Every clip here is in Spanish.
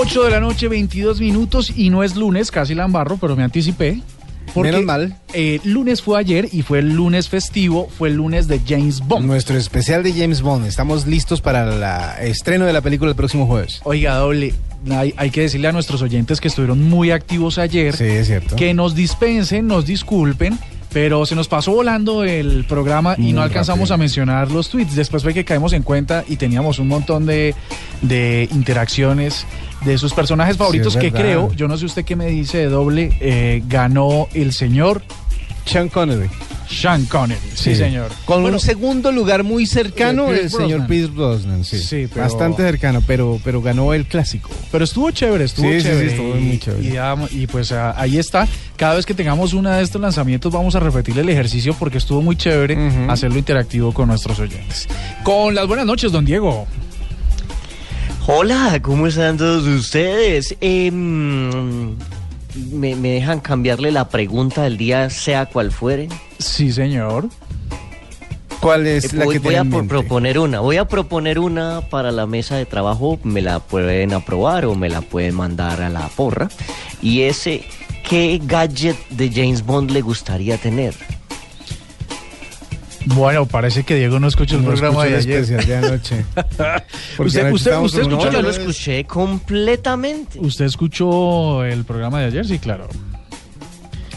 8 de la noche, 22 minutos y no es lunes, casi la embarro, pero me anticipé. Porque, Menos mal. eh, lunes fue ayer y fue el lunes festivo, fue el lunes de James Bond. Nuestro especial de James Bond. Estamos listos para el estreno de la película el próximo jueves. Oiga, doble, hay, hay que decirle a nuestros oyentes que estuvieron muy activos ayer, Sí, es cierto. que nos dispensen, nos disculpen, pero se nos pasó volando el programa y no alcanzamos rápido. a mencionar los tweets. Después fue que caímos en cuenta y teníamos un montón de, de interacciones de sus personajes favoritos que verdad. creo, yo no sé usted qué me dice de doble, eh, ganó el señor Sean Connery. Sean Connery. Sí, señor. Con Bueno, un segundo lugar muy cercano, Eh, el señor. Pierce Brosnan. Sí, Sí, pero- bastante cercano, pero, pero ganó el clásico. Pero estuvo chévere, estuvo Sí, sí, sí, chévere. estuvo y, muy chévere. Y, pues ah, ahí está. Cada vez que tengamos uno de estos lanzamientos vamos a repetir el ejercicio porque estuvo muy chévere hacerlo interactivo con nuestros oyentes. Con las buenas noches, don Diego. Hola, ¿cómo están todos ustedes? Em, ¿me, me dejan cambiarle la pregunta del día, sea cual fuere? Sí, señor. ¿Cuál es Eh, la voy que voy a mente? proponer una. Voy a proponer una para la mesa de trabajo. Me la pueden aprobar o me la pueden mandar a la porra. Y ese, ¿qué gadget de James Bond le gustaría tener? Bueno, parece que Diego no escuchó el No programa de ayer. especial de anoche. Usted- usted- usted escuchó yo lo escuché completamente. ¿Usted escuchó el programa de ayer? Sí, claro.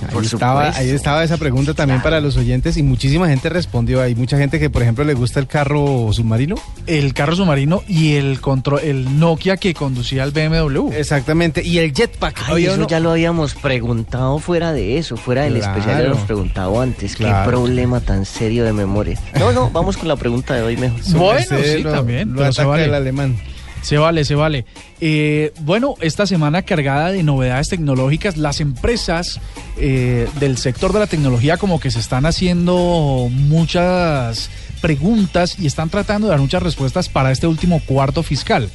Ahí Por estaba, ahí estaba esa pregunta también para los oyentes y muchísima gente respondió. Hay mucha gente que, por ejemplo, le gusta el carro submarino. El carro submarino y el control, el Nokia que conducía el BMW. Exactamente. Y el jetpack. Ay, eso ya lo habíamos preguntado fuera de eso, fuera del Claro. especial, ya lo hemos preguntado antes. Claro. Qué problema tan serio de memoria. No, no, vamos con la pregunta de hoy mejor. Bueno, sí, lo- también, Lo pero se ataca vale. el alemán. Se vale, se vale. Eh, bueno, esta semana cargada de novedades tecnológicas, las empresas eh, del sector de la tecnología como que se están haciendo muchas preguntas y están tratando de dar muchas respuestas para este último cuarto fiscal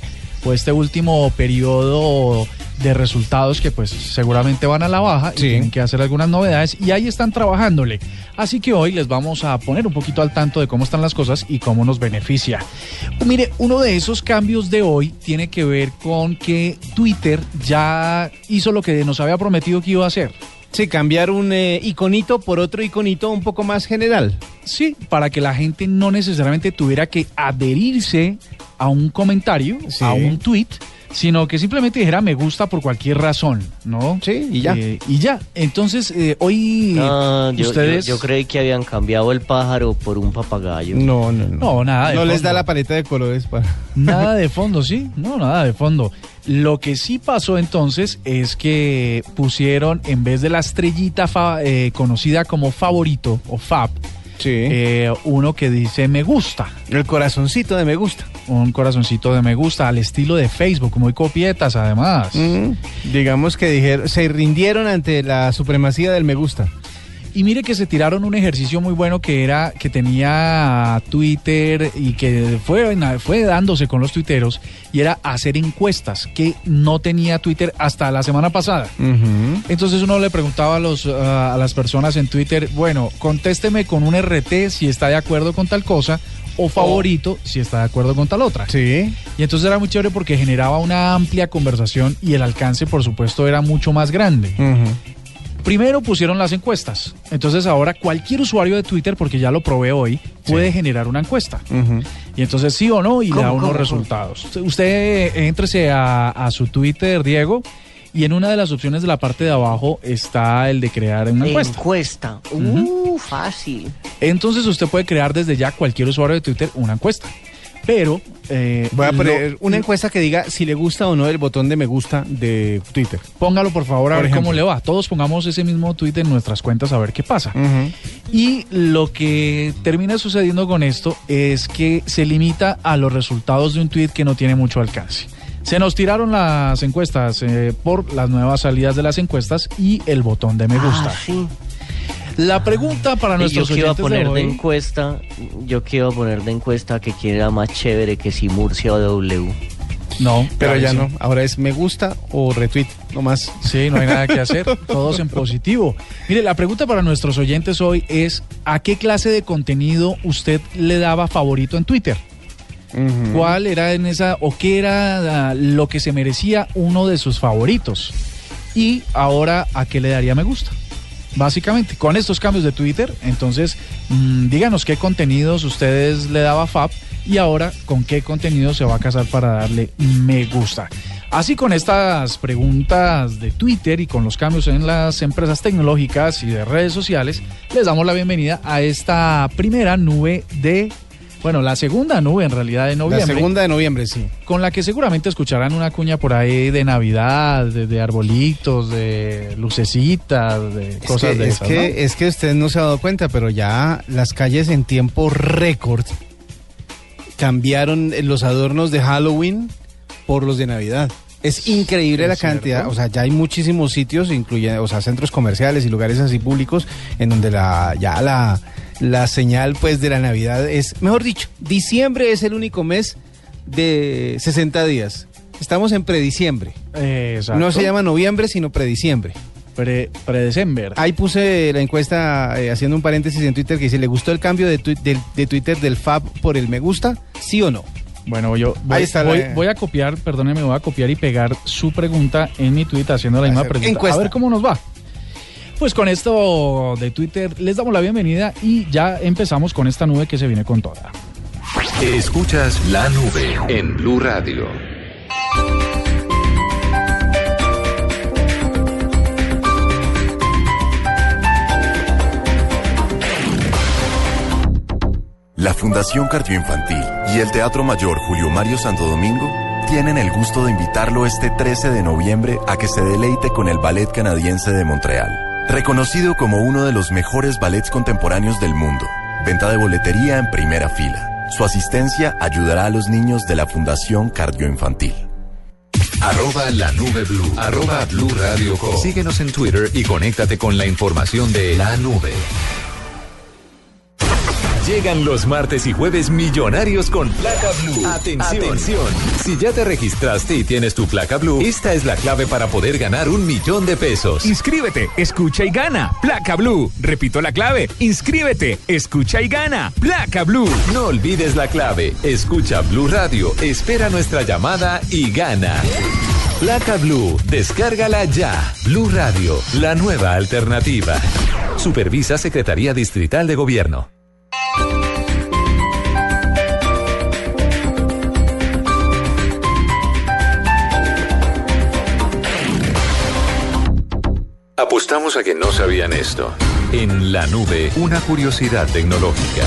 o este último periodo de resultados que pues seguramente van a la baja y tienen que hacer algunas novedades y ahí están trabajándole. Así que hoy les vamos a poner un poquito al tanto de cómo están las cosas y cómo nos beneficia. Mire, uno de esos cambios de hoy tiene que ver con que Twitter ya hizo lo que nos había prometido que iba a hacer. Sí, cambiar un eh, iconito por otro iconito un poco más general. Sí, para que la gente no necesariamente tuviera que adherirse a un comentario, Sí. a un tweet, sino que simplemente dijera me gusta por cualquier razón, ¿no? Sí, y ya. Eh, y ya. Entonces, eh, hoy yo, ustedes... yo, yo creí que habían cambiado el pájaro por un papagayo. No, no, no. No, nada de No les da la paleta de colores para. Nada de fondo, sí. No, nada de fondo. Lo que sí pasó entonces es que pusieron, en vez de la estrellita fa- eh, conocida como favorito o fab, Sí. eh, uno que dice me gusta. el corazoncito de me gusta. Un corazoncito de me gusta al estilo de Facebook, muy copietas además. Mm, Digamos que dijeron, se rindieron ante la supremacía del me gusta. Y mire que se tiraron un ejercicio muy bueno que era que tenía Twitter y que fue, fue dándose con los tuiteros y era hacer encuestas que no tenía Twitter hasta la semana pasada. Entonces uno le preguntaba a, los, ah, a las personas en Twitter, bueno, contésteme con un RT si está de acuerdo con tal cosa o favorito si está de acuerdo con tal otra. Sí. Y entonces era muy chévere porque generaba una amplia conversación y el alcance, por supuesto, era mucho más grande. Primero pusieron las encuestas. Entonces ahora cualquier usuario de Twitter, porque ya lo probé hoy, puede generar una encuesta. Y entonces sí o no y le ¿Cómo, da unos cómo, resultados. Usted- Usted eh, éntrese a, a su Twitter, Diego, y en una de las opciones de la parte de abajo está el de crear una encuesta. Encuesta. Uh, fácil. Entonces usted puede crear desde ya cualquier usuario de Twitter una encuesta. Pero eh, Voy a lo- poner una encuesta que diga si le gusta o no el botón de me gusta de Twitter. Póngalo por favor a Por ver cómo le va. Todos pongamos ese mismo tweet en nuestras cuentas a ver qué pasa. Y lo que termina sucediendo con esto es que se limita a los resultados de un tweet que no tiene mucho alcance. Se nos tiraron las encuestas eh, por las nuevas salidas de las encuestas y el botón de me gusta. Ah, sí. La pregunta para yo nuestros a oyentes poner de de hoy, encuesta, yo a poner de encuesta que quién era más chévere que si Murcia o W. no, Pero ya clarísimo. no. Ahora es me gusta o retweet, no más. Sí, no hay nada que hacer, todos en positivo. Mire, la pregunta para nuestros oyentes hoy es, ¿a qué clase de contenido usted le daba favorito en Twitter? ¿Cuál era en esa, o qué era ah, lo que se merecía uno de sus favoritos? Y ahora, ¿a qué le daría me gusta? Básicamente, con estos cambios de Twitter, entonces, mm, díganos qué contenidos ustedes le daba Fab y ahora con qué contenido se va a casar para darle me gusta. Así con estas preguntas de Twitter y con los cambios en las empresas tecnológicas y de redes sociales, les damos la bienvenida a esta primera nube de, bueno, la segunda nube en realidad de La noviembre segunda de noviembre, sí. con la que seguramente escucharán una cuña por ahí de Navidad, de, de arbolitos, de lucecitas, de Es cosas que, de es, esas, que, ¿no? es que usted no se ha dado cuenta, pero ya las calles en tiempo récord cambiaron los adornos de Halloween por los de Navidad. Es increíble la cantidad, cierto. o sea, ya hay muchísimos sitios, incluyendo, o sea, centros comerciales y lugares así públicos, en donde la ya la, la señal pues de la Navidad es, mejor dicho, diciembre es el único mes de 60 días. Estamos en prediciembre. Exacto. No se llama noviembre, sino prediciembre. Pre, predecember. Ahí puse la encuesta eh, haciendo un paréntesis en Twitter que dice, ¿le gustó el cambio de, Twitter del Fab por el me gusta? ¿Sí o no? Bueno, yo voy, Ahí está la- voy, voy a copiar, perdóneme, voy a copiar y pegar su pregunta en mi tweet haciendo la misma pregunta. encuesta. A ver cómo nos va. Pues con esto de Twitter les damos la bienvenida y ya empezamos con esta nube que se viene con toda. Escuchas la nube en Blue Radio. La Fundación Cardioinfantil y el Teatro Mayor Julio Mario Santo Domingo tienen el gusto de invitarlo este 13 de noviembre a que se deleite con el Ballet Canadiense de Montreal, reconocido como uno de los mejores ballets contemporáneos del mundo. Venta de boletería en primera fila. Su asistencia ayudará a los niños de la Fundación Cardioinfantil. Arroba la nube blue. Arroba blue radio com. Síguenos en Twitter y conéctate con la información de la nube. Llegan los martes y jueves millonarios con placa blue. Atención. Atención. Si ya te registraste y tienes tu placa blue, esta es la clave para poder ganar un millón de pesos. Inscríbete, escucha y gana. Placa Blue. Repito la clave. Inscríbete, escucha y gana. Placa Blue. No olvides la clave. Escucha Blue Radio, espera nuestra llamada y gana. Placa Blue, descárgala ya. Blue Radio, la nueva alternativa. Supervisa Secretaría Distrital de Gobierno. Apostamos a que no sabían esto. En la nube, una curiosidad tecnológica.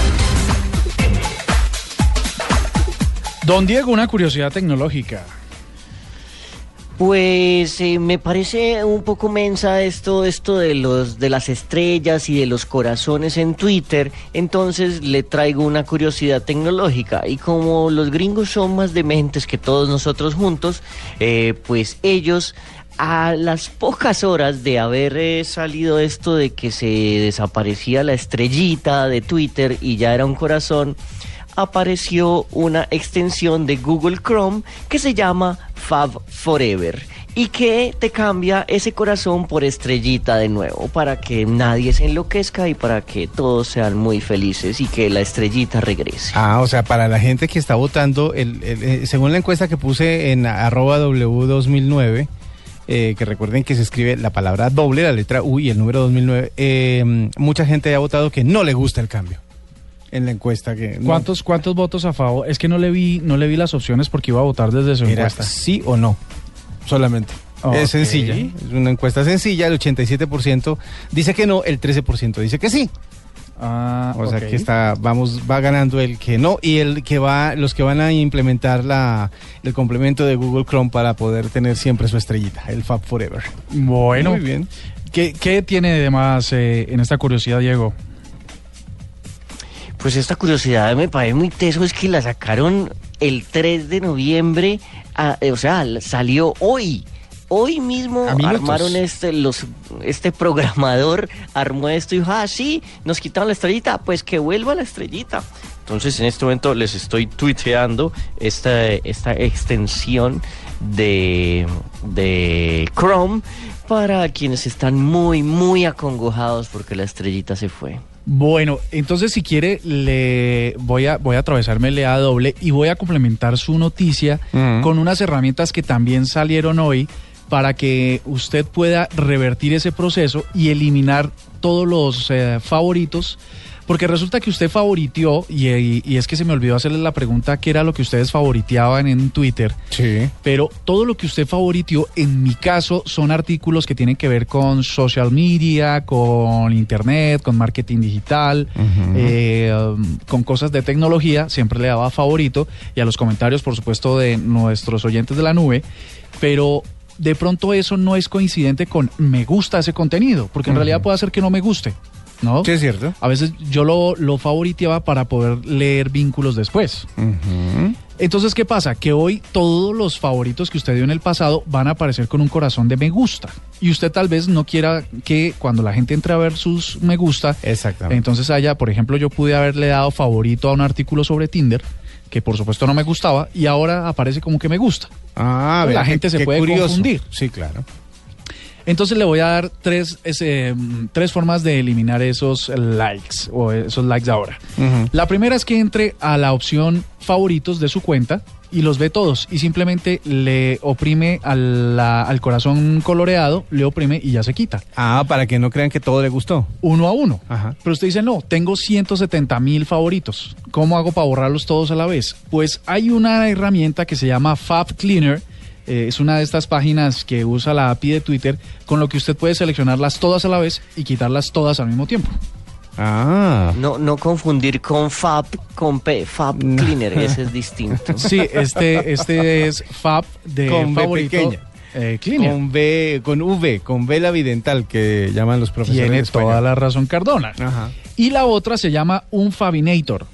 Don Diego, una curiosidad tecnológica. Pues eh, me parece un poco mensa esto, esto de los de las estrellas y de los corazones en Twitter. Entonces le traigo una curiosidad tecnológica. Y como los gringos son más dementes que todos nosotros juntos, eh, pues ellos a las pocas horas de haber eh, salido esto de que se desaparecía la estrellita de Twitter y ya era un corazón, apareció una extensión de Google Chrome que se llama Fab Forever y que te cambia ese corazón por estrellita de nuevo para que nadie se enloquezca y para que todos sean muy felices y que la estrellita regrese. Ah, o sea, para la gente que está votando, el, eh, según la encuesta que puse en arroba W2009, eh, que recuerden que se escribe la palabra doble, la letra U y el número 2009, eh, mucha gente ha votado que no le gusta el cambio en la encuesta. que no. ¿Cuántos, ¿Cuántos votos a favor? Es que no le vi, no le vi las opciones porque iba a votar desde su Era encuesta. sí o no, solamente. Es sencilla, es una encuesta sencilla, el 87% dice que no, el 13% dice que sí. Ah, O sea que está, vamos, va ganando el que no y el que va, los que van a implementar la, el complemento de Google Chrome para poder tener siempre su estrellita, el Fab Forever. Bueno, Muy bien. ¿qué, qué tiene de más eh, en esta curiosidad, Diego? Pues esta curiosidad me parece muy teso, es que la sacaron el 3 de noviembre, ah, eh, o sea, salió hoy. Hoy mismo armaron este, los, este programador, armó esto y dijo, ah, sí, nos quitaron la estrellita, pues que vuelva la estrellita. Entonces en este momento les estoy tuiteando esta, esta extensión de, de Chrome para quienes están muy, muy acongojados porque la estrellita se fue. Bueno, entonces si quiere, le voy a, voy a atravesarme el EA doble y voy a complementar su noticia Ujú. con unas herramientas que también salieron hoy para que usted pueda revertir ese proceso y eliminar todos los eh, favoritos. Porque resulta que usted favoritió, y, y- y es que se me olvidó hacerle la pregunta, ¿qué era lo que ustedes favoriteaban en Twitter? Sí. pero todo lo que usted favoritió, en mi caso, son artículos que tienen que ver con social media, con internet, con marketing digital, eh, con cosas de tecnología. Siempre le daba favorito y a los comentarios, por supuesto, de nuestros oyentes de la nube. Pero de pronto eso no es coincidente con me gusta ese contenido, porque en realidad puede ser que no me guste. ¿No? Sí, es cierto. A veces yo lo, lo favoriteaba para poder leer vínculos después. Entonces, ¿qué pasa? Que hoy todos los favoritos que usted dio en el pasado van a aparecer con un corazón de me gusta. Y usted tal vez no quiera que cuando la gente entre a ver sus me gusta, Exactamente. entonces haya, por ejemplo, yo pude haberle dado favorito a un artículo sobre Tinder, que por supuesto no me gustaba, y ahora aparece como que me gusta. Ah, La vea, qué- gente se qué puede curioso. confundir. Sí, claro. Entonces le voy a dar tres, ese, mm, tres formas de eliminar esos likes o esos likes ahora. La primera es que entre a la opción favoritos de su cuenta y los ve todos y simplemente le oprime a la- al corazón coloreado, le oprime y ya se quita. Ah, para que no crean que todo le gustó. Uno a uno. Ajá. Pero usted dice, no, tengo 170 mil favoritos. ¿Cómo hago para borrarlos todos a la vez? Pues hay una herramienta que se llama Fab Cleaner. eh, es una de estas páginas que usa la API de Twitter, con lo que usted puede seleccionarlas todas a la vez y quitarlas todas al mismo tiempo. Ah. No, no confundir con Fab, con P, Fab Cleaner, ese es distinto. Sí, este, este es Fab de Con B favorito. pequeña. eh, Cleaner. Con V, con V, con vela vidental que llaman los profesores. Tiene toda la razón Cardona. Ajá. Y la otra se llama un Fabinator.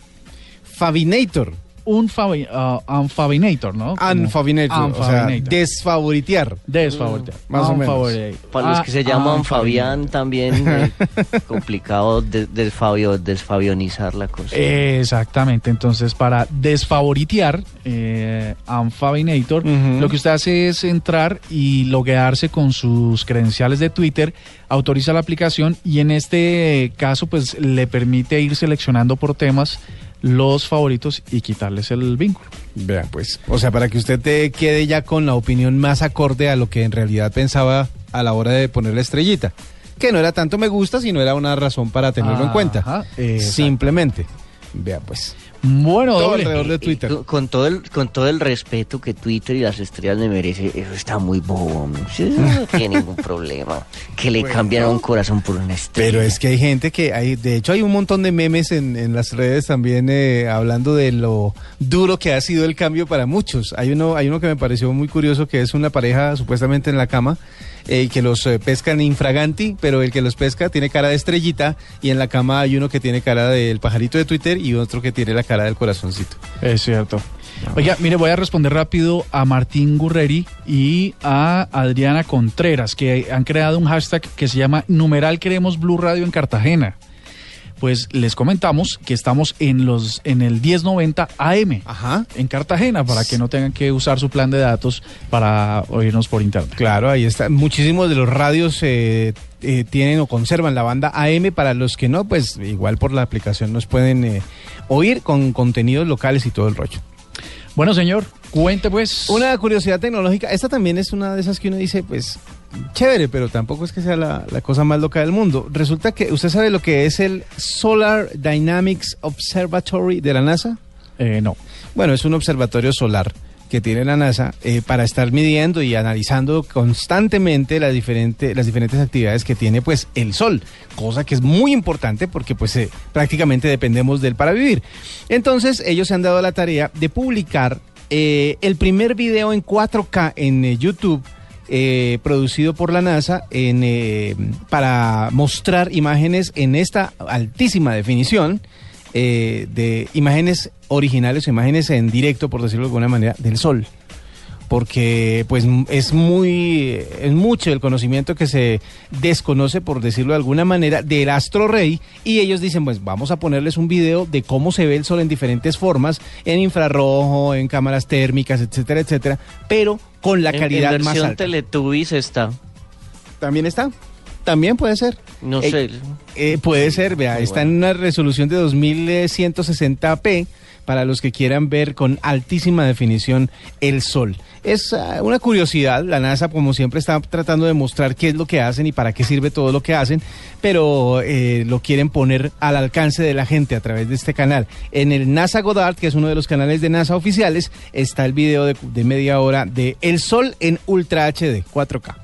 Fabinator. Un fabi, uh, unfabinator, ¿no? Como- Unfabinator. O sea, desfavoritear. Desfavoritear. Más o menos. Para los que se Ah, llaman unfabinator. Fabián también, eh, complicado de- desfabionizar la cosa. Exactamente, entonces para desfavoritear eh, Unfabinator, Ujú. lo que usted hace es entrar y loguearse con sus credenciales de Twitter, autoriza la aplicación y en este caso pues le permite ir seleccionando por temas los favoritos y quitarles el vínculo. Vea, pues. O sea, para que usted te quede ya con la opinión más acorde a lo que en realidad pensaba a la hora de poner la estrellita. Que no era tanto me gusta, sino era una razón para tenerlo en cuenta. Simplemente. Vea, pues. Bueno, Todo doble. alrededor de Twitter. con, con todo el, con todo el respeto que Twitter y las estrellas le merece, eso está muy bobo. ¿no? Eso no tiene ningún problema. Que le cambiaron un corazón por una estrella. Pero es que hay gente que hay, de hecho hay un montón de memes en, en las redes también eh, hablando de lo duro que ha sido el cambio para muchos. Hay uno, hay uno que me pareció muy curioso que es una pareja supuestamente en la cama eh, que los eh, pescan infraganti, pero el que los pesca tiene cara de estrellita y en la cama hay uno que tiene cara del pajarito de Twitter y otro que tiene la cara del corazoncito. Es cierto. Oiga, mire, voy a responder rápido a Martín Gurreri y a Adriana Contreras, que han creado un hashtag que se llama Numeral Queremos Blue Radio en Cartagena. Pues les comentamos que estamos en los en el 1090 AM Ajá. en Cartagena para que no tengan que usar su plan de datos para oírnos por internet. Claro, ahí está. Muchísimos de los radios eh, eh, tienen o conservan la banda AM. Para los que no, pues igual por la aplicación nos pueden eh, oír con contenidos locales y todo el rollo. Bueno, señor, cuente pues. Una curiosidad tecnológica, esta también es una de esas que uno dice, pues, chévere, pero tampoco es que sea la, la cosa más loca del mundo. Resulta que usted sabe lo que es el Solar Dynamics Observatory de la NASA. Eh, no. Bueno, es un observatorio solar que tiene la NASA eh, para estar midiendo y analizando constantemente la diferente, las diferentes actividades que tiene pues el Sol, cosa que es muy importante porque pues eh, prácticamente dependemos de él para vivir. Entonces ellos se han dado la tarea de publicar eh, el primer video en 4K en eh, YouTube. eh, producido por la NASA en, eh, para mostrar imágenes en esta altísima definición eh, de imágenes originales imágenes en directo, por decirlo de alguna manera, del sol porque pues es muy es mucho el conocimiento que se desconoce por decirlo de alguna manera del astro rey y ellos dicen pues vamos a ponerles un video de cómo se ve el sol en diferentes formas en infrarrojo en cámaras térmicas etcétera etcétera pero con la En- calidad en más versión alta Teletubbies está. también está también puede ser No Eh, sé. eh, puede ser, vea, Muy está bueno. en una resolución de 2160p para los que quieran ver con altísima definición el sol. Es ah, una curiosidad, la NASA como siempre está tratando de mostrar qué es lo que hacen y para qué sirve todo lo que hacen, pero eh, lo quieren poner al alcance de la gente a través de este canal. En el NASA Goddard, que es uno de los canales de NASA oficiales, está el video de, media hora de El Sol en Ultra HD, 4K.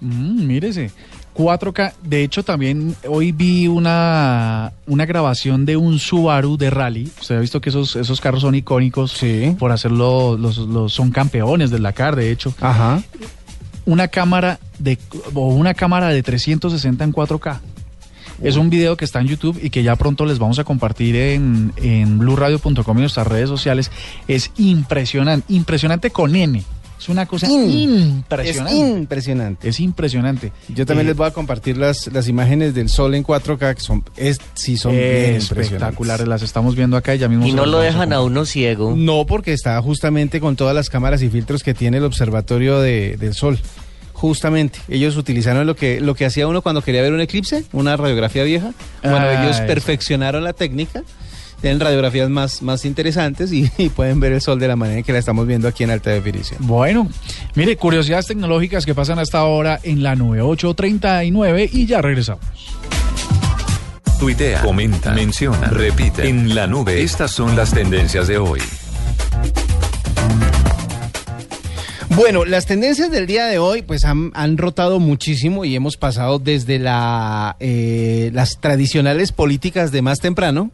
Mm, mírese. 4K. De hecho, también hoy vi una, una grabación de un Subaru de rally. Usted ha visto que esos, esos carros son icónicos Sí. por hacerlo, los, los, son campeones del Dakar, de hecho. Ajá. Una cámara de, o una cámara de 360 en 4K. Es un video que está en YouTube y que ya pronto les vamos a compartir en, en blueradio.com y nuestras redes sociales. Es impresionante, impresionante con N. Es una cosa impresionante. Es impresionante. Es impresionante. Yo también Eh, les voy a compartir las, las imágenes del sol en 4K, que son, es, sí son bien espectaculares. Las estamos viendo acá y ya mismo. Y no lo a dejan a compartir. uno ciego. No, porque está justamente con todas las cámaras y filtros que tiene el observatorio de- del sol. Justamente, ellos utilizaron lo que, lo que hacía uno cuando quería ver un eclipse, una radiografía vieja. Bueno, Ah, ellos eso. perfeccionaron la técnica, tienen radiografías más, más interesantes y, y pueden ver el sol de la manera en que la estamos viendo aquí en alta definición. Bueno, mire, curiosidades tecnológicas que pasan hasta ahora en la 9839 y ya regresamos. Tuitea, comenta, menciona, repite. En la nube, estas son las tendencias de hoy. Bueno, las tendencias del día de hoy pues han, han rotado muchísimo y hemos pasado desde la, eh, las tradicionales políticas de más temprano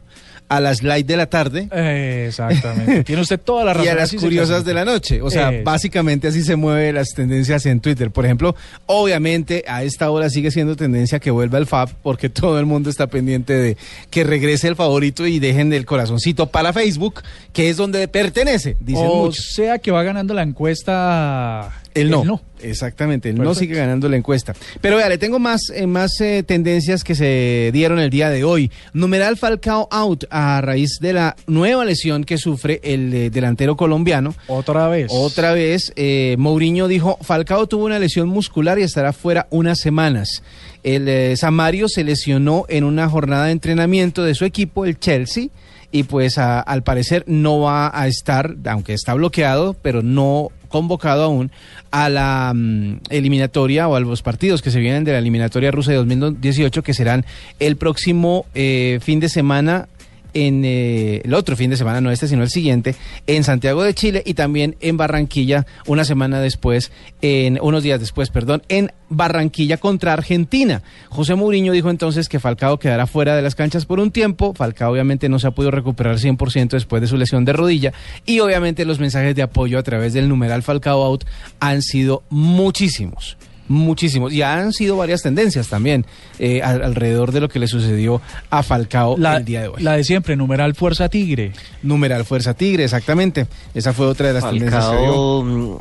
a las light de la tarde Eh, exactamente. Tiene usted toda la razón. y a las curiosas de la noche. O sea, básicamente así se mueven las tendencias en Twitter. Por ejemplo, obviamente a esta hora sigue siendo tendencia que vuelva el Fab porque todo el mundo está pendiente de que regrese el favorito y dejen el corazoncito para Facebook, que es donde pertenece, dicen O muchos. sea que va ganando la encuesta. El no. El no. Exactamente, el no Perfecto. sigue ganando la encuesta. Pero vea, le tengo más, eh, más eh, tendencias que se dieron el día de hoy. Numeral Falcao out a raíz de la nueva lesión que sufre el eh, delantero colombiano. Otra vez. Otra vez, Mourinho dijo, Falcao tuvo una lesión muscular y estará fuera unas semanas. El Samario se lesionó en una jornada de entrenamiento de su equipo, el Chelsea, y pues a- al parecer no va a estar, aunque está bloqueado, pero no convocado aún a la mm, eliminatoria o a los partidos que se vienen de la eliminatoria rusa de 2018 que serán el próximo eh, fin de semana en eh, el otro fin de semana, no este, sino el siguiente, en Santiago de Chile y también en Barranquilla, una semana después, en unos días después, perdón, en Barranquilla contra Argentina. José Mourinho dijo entonces que Falcao quedará fuera de las canchas por un tiempo. Falcao obviamente no se ha podido recuperar 100% después de su lesión de rodilla y obviamente los mensajes de apoyo a través del numeral Falcao out han sido muchísimos. Muchísimos. Y han sido varias tendencias también eh, al- alrededor de lo que le sucedió a Falcao La, el día de hoy. la de siempre, numeral Fuerza Tigre. Numeral Fuerza Tigre, exactamente. Esa fue otra de las tendencias que dio. Falcao, mm,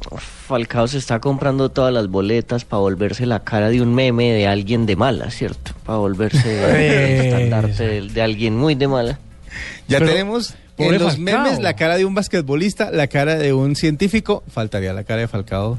Falcao se está comprando todas las boletas para volverse la cara de un meme de alguien de mala, ¿cierto? Para volverse el estandarte de, de alguien muy de mala. Ya Pero, tenemos en los Falcao. memes la cara de un basquetbolista, la cara de un científico, faltaría la cara de Falcao.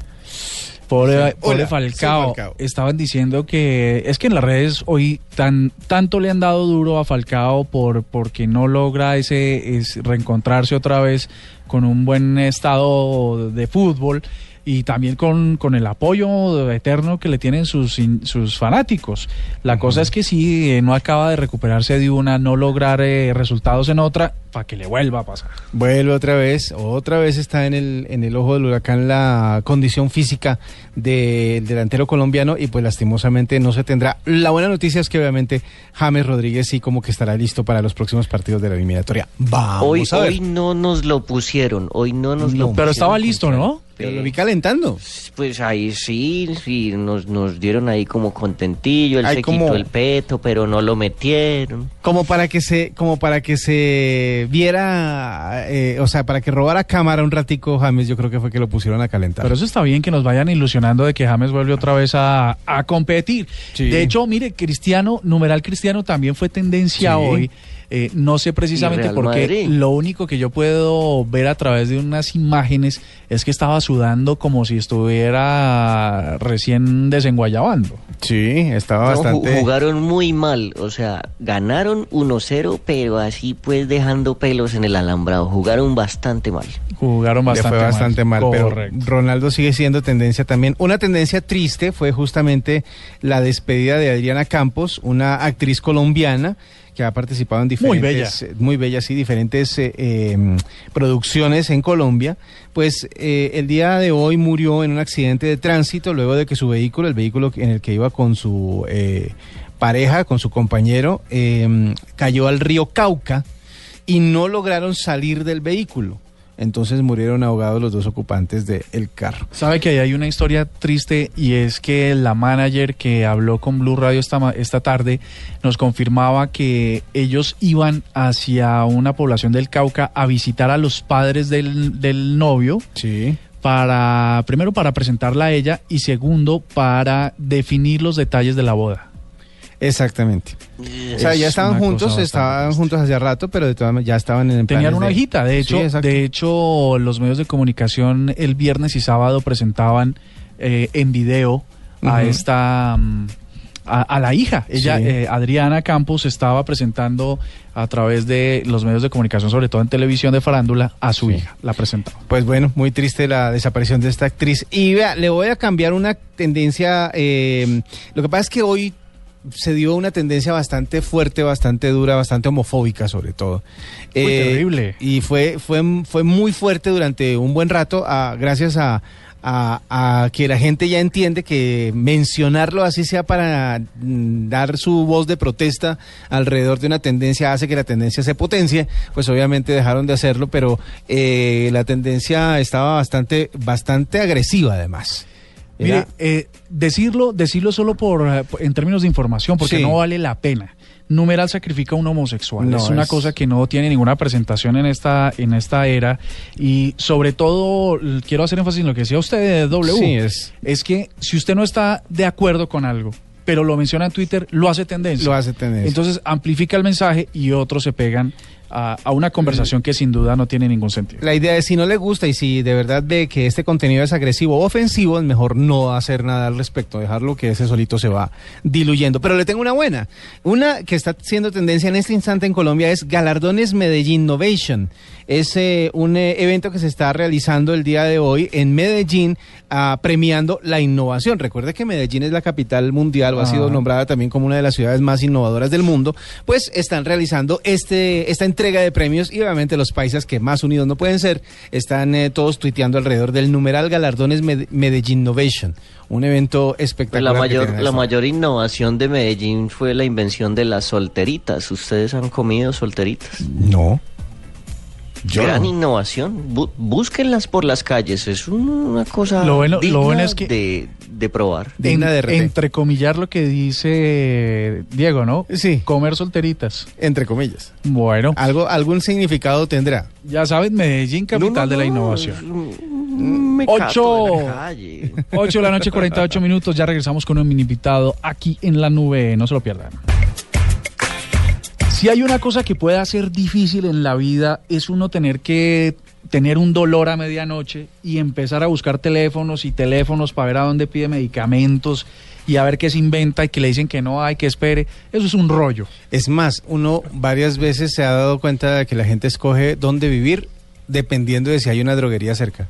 Pobre, Sí. pobre Hola, Falcao. Estaban diciendo que es que en las redes hoy tan tanto le han dado duro a Falcao por porque no logra ese es reencontrarse otra vez con un buen estado de fútbol y también con, con el apoyo eterno que le tienen sus, in- sus fanáticos. La cosa es que si eh, no acaba de recuperarse de una, no lograr eh, resultados en otra, para que le vuelva a pasar. Vuelve otra vez, otra vez está en el, en el ojo del huracán la condición física del delantero colombiano y pues lastimosamente no se tendrá. La buena noticia es que obviamente James Rodríguez sí como que estará listo para los próximos partidos de la eliminatoria. Vamos Hoy, a ver. hoy no nos lo pusieron, hoy no nos lo pusieron. Pero estaba listo, ¿no? Pero lo vi calentando. Pues ahí sí, sí, nos, nos dieron ahí como contentillo, él Ay, se como- quitó el peto, pero no lo metieron. Como para que se, como para que se viera, eh, o sea, para que robara cámara un ratico James, yo creo que fue que lo pusieron a calentar. Pero eso está bien que nos vayan ilusionando de que James vuelve otra vez a, a competir. Sí. De hecho, mire, Cristiano, numeral Cristiano también fue tendencia Sí. hoy. Eh, no sé precisamente por qué. Lo único que yo puedo ver a través de unas imágenes es que estaba sudando como si estuviera recién desenguayabando. sí, estaba No, bastante. jugaron muy mal, o sea, ganaron 1-0, pero así pues dejando pelos en el alambrado. Jugaron bastante mal. Jugaron Le bastante fue bastante mal, pero Correcto. Ronaldo sigue siendo tendencia también. Una tendencia triste fue justamente la despedida de Adriana Campos, una actriz colombiana que ha participado en Muy diferentes, muy bella, sí, diferentes eh, eh, producciones en Colombia. Pues eh, el día de hoy murió en un accidente de tránsito luego de que su vehículo, el vehículo en el que iba con su eh, pareja, con su compañero, eh, cayó al río Cauca y no lograron salir del vehículo. Entonces murieron ahogados los dos ocupantes del carro. Sabe que ahí hay una historia triste y es que la manager que habló con Blue Radio esta, esta tarde nos confirmaba que ellos iban hacia una población del Cauca a visitar a los padres del, del novio Sí. para, primero para presentarla a ella y segundo para definir los detalles de la boda. Exactamente. O sea, ya estaban juntos, estaban juntos hace rato, pero de todas maneras ya estaban en Tenían una de- hijita, de hecho, de hecho los medios de comunicación el viernes y sábado presentaban eh, en video a esta mm, a, a la hija. Ella, Sí. eh, Adriana Campos, estaba presentando a través de los medios de comunicación, sobre todo en televisión de farándula, a su Sí. hija. La presentaba. Pues bueno, muy triste la desaparición de esta actriz. Y vea, le voy a cambiar una tendencia. eh, lo que pasa es que hoy se dio una tendencia bastante fuerte, bastante dura, bastante homofóbica sobre todo. Uy, terrible. Y fue, fue, fue muy fuerte durante un buen rato, gracias a, a- a que la gente ya entiende que mencionarlo así sea para mm, dar su voz de protesta alrededor de una tendencia hace que la tendencia se potencie, pues obviamente dejaron de hacerlo, pero eh, la tendencia estaba bastante, bastante agresiva además. Mire, eh, decirlo, decirlo solo por eh, en términos de información, porque Sí. no vale la pena. Numeral sacrifica a un homosexual. No, es una es- cosa que no tiene ninguna presentación en esta, en esta era. Y sobre todo, quiero hacer énfasis en lo que decía usted de W. Sí, es- es que si usted no está de acuerdo con algo, pero lo menciona en Twitter, lo hace tendencia. Lo hace tendencia. Entonces amplifica el mensaje y otros se pegan a, a una conversación que sin duda no tiene ningún sentido. La idea es si no le gusta y si de verdad ve que este contenido es agresivo o ofensivo, es mejor no hacer nada al respecto, dejarlo que ese solito se va diluyendo. Pero le tengo una buena. Una que está siendo tendencia en este instante en Colombia es Galardones Medellín Innovation. Es eh, un eh, evento que se está realizando el día de hoy en Medellín ah, premiando la innovación. Recuerde que Medellín es la capital mundial o ha sido Ah. nombrada también como una de las ciudades más innovadoras del mundo. Pues están realizando este, esta entrega de premios y obviamente los países que más unidos no pueden ser están eh, todos tuiteando alrededor del numeral Galardones Med- Medellín Innovation. Un evento espectacular. la mayor, la mayor innovación de Medellín fue la invención de las solteritas. ¿Ustedes han comido solteritas? No. Yo Gran no. innovación. Bu- búsquenlas por las calles. Es una cosa Lo bueno- lo digna bueno es que- de, de probar. Digna En- de RT. entrecomillar lo que dice Diego, ¿no? Sí. Comer solteritas. Entre comillas. Bueno, Algo, algún significado tendrá. ya saben, Medellín, capital No, no, de la no, innovación. me Ocho. cato de la calle. 8 de la noche, 48 minutos. Ya regresamos con un mini invitado aquí en la nube. No se lo pierdan. Si hay una cosa que puede ser difícil en la vida, es uno tener que tener un dolor a medianoche y empezar a buscar teléfonos y teléfonos para ver a dónde pide medicamentos y a ver qué se inventa y que le dicen que no hay, que espere. Eso es un rollo. Es más, uno varias veces se ha dado cuenta de que la gente escoge dónde vivir dependiendo de si hay una droguería cerca.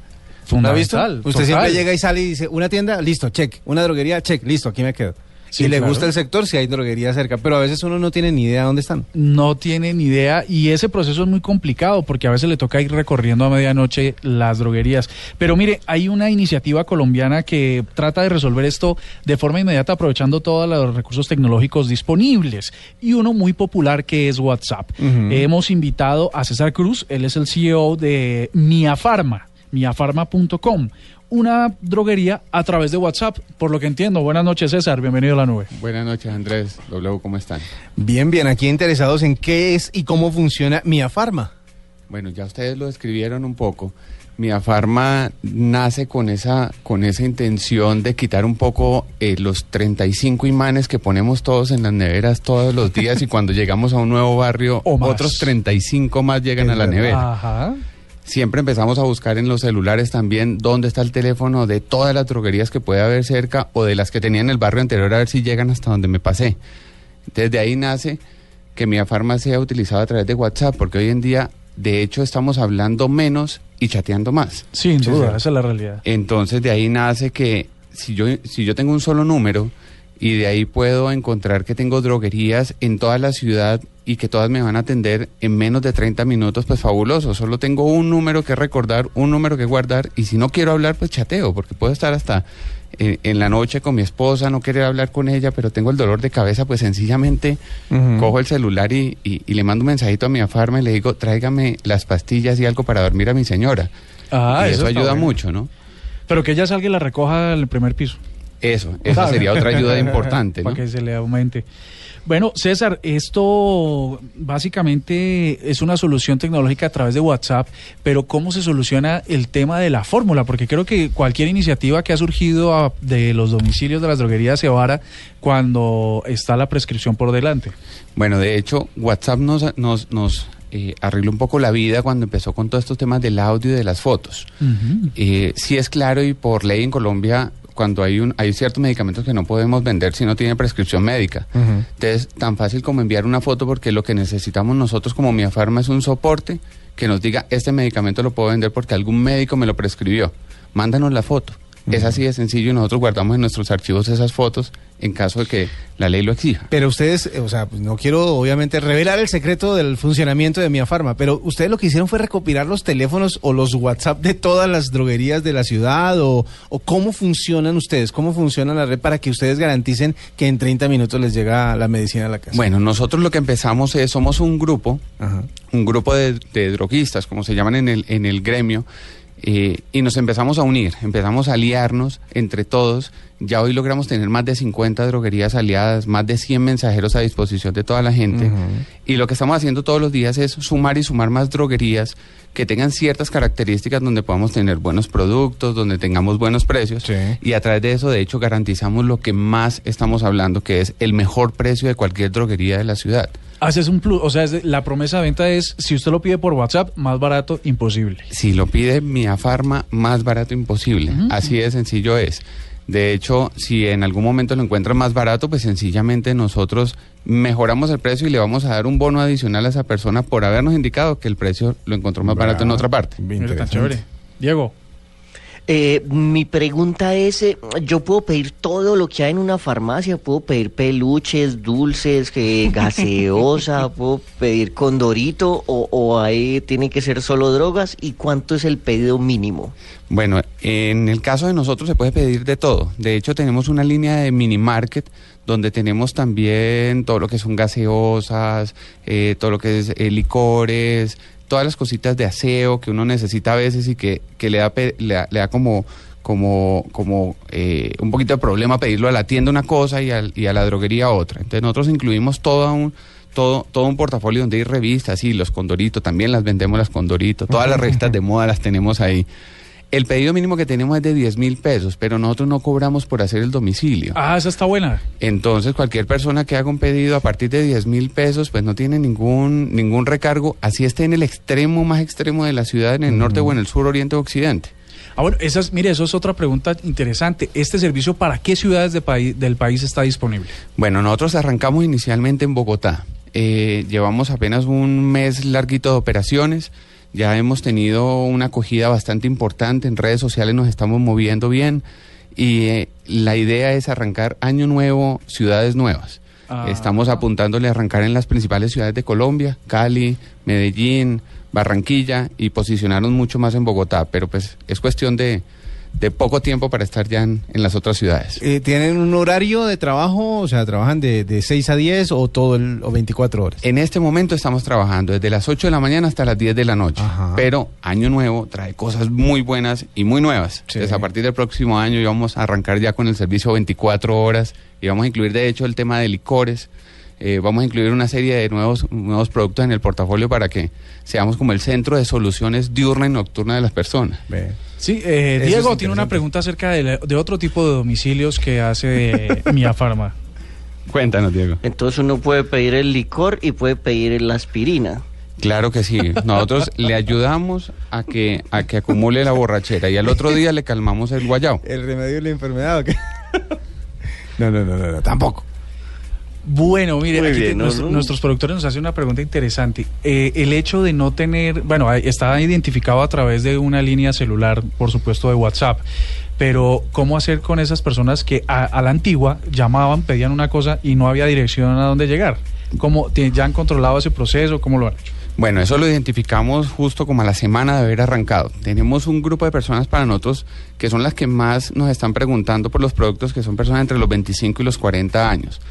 ¿Lo ha visto? Usted total. siempre llega y sale y dice, una tienda, listo, check. Una droguería, check, listo, aquí me quedo. Sí, si le claro. gusta el sector, si hay droguería cerca. Pero a veces uno no tiene ni idea dónde están. no tiene ni idea y ese proceso es muy complicado porque a veces le toca ir recorriendo a medianoche las droguerías. Pero mire, hay una iniciativa colombiana que trata de resolver esto de forma inmediata aprovechando todos los recursos tecnológicos disponibles y uno muy popular que es WhatsApp. Hemos invitado a César Cruz, él es el CEO de Mia Pharma, miafarma.com una droguería a través de WhatsApp, por lo que entiendo. Buenas noches, César. Bienvenido a la nube. Buenas noches, Andrés. W, ¿cómo están? Bien, bien. Aquí interesados en qué es y cómo funciona Miafarma. Bueno, ya ustedes lo describieron un poco. Miafarma nace con esa, con esa intención de quitar un poco eh, los 35 imanes que ponemos todos en las neveras todos los días y cuando llegamos a un nuevo barrio, O otros 35 más llegan a la nevera. Ajá. Siempre empezamos a buscar en los celulares también dónde está el teléfono de todas las droguerías que puede haber cerca o de las que tenía en el barrio anterior a ver si llegan hasta donde me pasé. Desde ahí nace que mi farma sea utilizada a través de WhatsApp, porque hoy en día, de hecho, estamos hablando menos y chateando más. Sin duda, esa es la realidad. Entonces de ahí nace que si yo, si yo tengo un solo número y de ahí puedo encontrar que tengo droguerías en toda la ciudad y que todas me van a atender en menos de 30 minutos, pues fabuloso. Solo tengo un número que recordar, un número que guardar y si no quiero hablar, pues chateo, porque puedo estar hasta eh, en la noche con mi esposa, no querer hablar con ella, pero tengo el dolor de cabeza, pues sencillamente cojo el celular y, y- y le mando un mensajito a mi afarma y le digo, tráigame las pastillas y algo para dormir a mi señora. Ah, y eso, ayuda bueno. mucho, ¿no? Pero que ella salga y la recoja en el primer piso. Eso, esa sería otra ayuda importante, ¿no? Para que se le aumente. Bueno, César, esto básicamente es una solución tecnológica a través de WhatsApp, pero ¿cómo se soluciona el tema de la fórmula? Porque creo que cualquier iniciativa que ha surgido a- de los domicilios de las droguerías se vara cuando está la prescripción por delante. Bueno, de hecho, WhatsApp nos, nos, nos eh, arregló un poco la vida cuando empezó con todos estos temas del audio y de las fotos. Eh, sí es claro y por ley en Colombia, cuando hay, un, hay ciertos medicamentos que no podemos vender si no tiene prescripción médica. Entonces, tan fácil como enviar una foto porque lo que necesitamos nosotros como Miafarma es un soporte que nos diga, este medicamento lo puedo vender porque algún médico me lo prescribió. Mándanos la foto. Es así de sencillo y nosotros guardamos en nuestros archivos esas fotos en caso de que la ley lo exija. Pero ustedes, eh, o sea, pues no quiero obviamente revelar el secreto del funcionamiento de Miafarma, pero ustedes lo que hicieron fue recopilar los teléfonos o los WhatsApp de todas las droguerías de la ciudad o, o cómo funcionan ustedes, cómo funciona la red para que ustedes garanticen que en 30 minutos les llega la medicina a la casa. Bueno, nosotros lo que empezamos es, somos un grupo, Ajá. un grupo de, de droguistas, como se llaman en el, en el gremio, eh, y nos empezamos a unir, empezamos a aliarnos entre todos. Ya hoy logramos tener más de 50 droguerías aliadas, más de 100 mensajeros a disposición de toda la gente. Y lo que estamos haciendo todos los días es sumar y sumar más droguerías que tengan ciertas características donde podamos tener buenos productos, donde tengamos buenos precios. Sí. Y a través de eso, de hecho, garantizamos lo que más estamos hablando, que es el mejor precio de cualquier droguería de la ciudad. Haces un plus, o sea, es de- la promesa de venta es, si usted lo pide por WhatsApp, más barato, imposible. Si lo pide Miafarma, más barato imposible. Así de sencillo es. De hecho, si en algún momento lo encuentran más barato, pues sencillamente nosotros mejoramos el precio y le vamos a dar un bono adicional a esa persona por habernos indicado que el precio lo encontró más barato en otra parte. Bien. Diego. Eh, mi pregunta es, eh, ¿yo puedo pedir todo lo que hay en una farmacia? ¿Puedo pedir peluches, dulces, eh, gaseosa? ¿Puedo pedir condorito? O, ¿O ahí tiene que ser solo drogas? ¿Y cuánto es el pedido mínimo? Bueno, en el caso de nosotros se puede pedir de todo. De hecho, tenemos una línea de mini market donde tenemos también todo lo que son gaseosas, eh, todo lo que es eh, licores, todas las cositas de aseo que uno necesita a veces y que, que le, da, le, da, le da como como, como eh, un poquito de problema pedirlo a la tienda una cosa y, al- y a la droguería otra. Entonces nosotros incluimos todo un, todo, todo un portafolio donde hay revistas, sí, los Condoritos, también las vendemos las Condoritos, todas las revistas de moda las tenemos ahí. El pedido mínimo que tenemos es de 10 mil pesos, pero nosotros no cobramos por hacer el domicilio. Ah, esa está buena. Entonces, cualquier persona que haga un pedido a partir de 10 mil pesos, pues no tiene ningún, ningún recargo, así esté en el extremo más extremo de la ciudad, en el norte o en el sur, oriente o occidente. Ah, bueno, esa es, mire, eso es otra pregunta interesante. ¿Este servicio para qué ciudades de del país está disponible? Bueno, nosotros arrancamos inicialmente en Bogotá. Eh, llevamos apenas un mes larguito de operaciones. Ya hemos tenido una acogida bastante importante. En redes sociales nos estamos moviendo bien. Y eh, la idea es arrancar año nuevo, ciudades nuevas. Ah. Estamos apuntándole a arrancar en las principales ciudades de Colombia, Cali, Medellín, Barranquilla y posicionarnos mucho más en Bogotá. Pero pues es cuestión de, de poco tiempo para estar ya en, en las otras ciudades. Eh, ¿Tienen un horario de trabajo? O sea, ¿trabajan de, de 6 a 10 o todo el, o 24 horas? En este momento estamos trabajando desde las 8 de la mañana hasta las 10 de la noche. Pero Año Nuevo trae cosas muy buenas y muy nuevas. Entonces, a partir del próximo año íbamos a arrancar ya con el servicio 24 horas y vamos a incluir, de hecho, el tema de licores. Eh, vamos a incluir una serie de nuevos, nuevos productos en el portafolio para que seamos como el centro de soluciones diurna y nocturna de las personas. Sí, eh, Diego tiene una pregunta acerca de, la- de otro tipo de domicilios que hace Mia Farma. Cuéntanos, Diego. Entonces uno puede pedir el licor y puede pedir la aspirina. Claro que sí. Nosotros le ayudamos a que, a que acumule la borrachera y al otro día le calmamos el guayao. ¿El remedio de la enfermedad o qué? no, no, no, no, no, tampoco. Bueno, mire, nuestros productores nos hacen una pregunta interesante. Eh, el hecho de no tener, bueno, está identificado a través de una línea celular, por supuesto, de WhatsApp, pero ¿cómo hacer con esas personas que a, a la antigua llamaban, pedían una cosa y no había dirección a dónde llegar? ¿Cómo te- ya han controlado ese proceso? ¿Cómo lo han hecho? Bueno, eso lo identificamos justo como a la semana de haber arrancado. Tenemos un grupo de personas para nosotros que son las que más nos están preguntando por los productos, que son personas entre los 25 y los 40 años.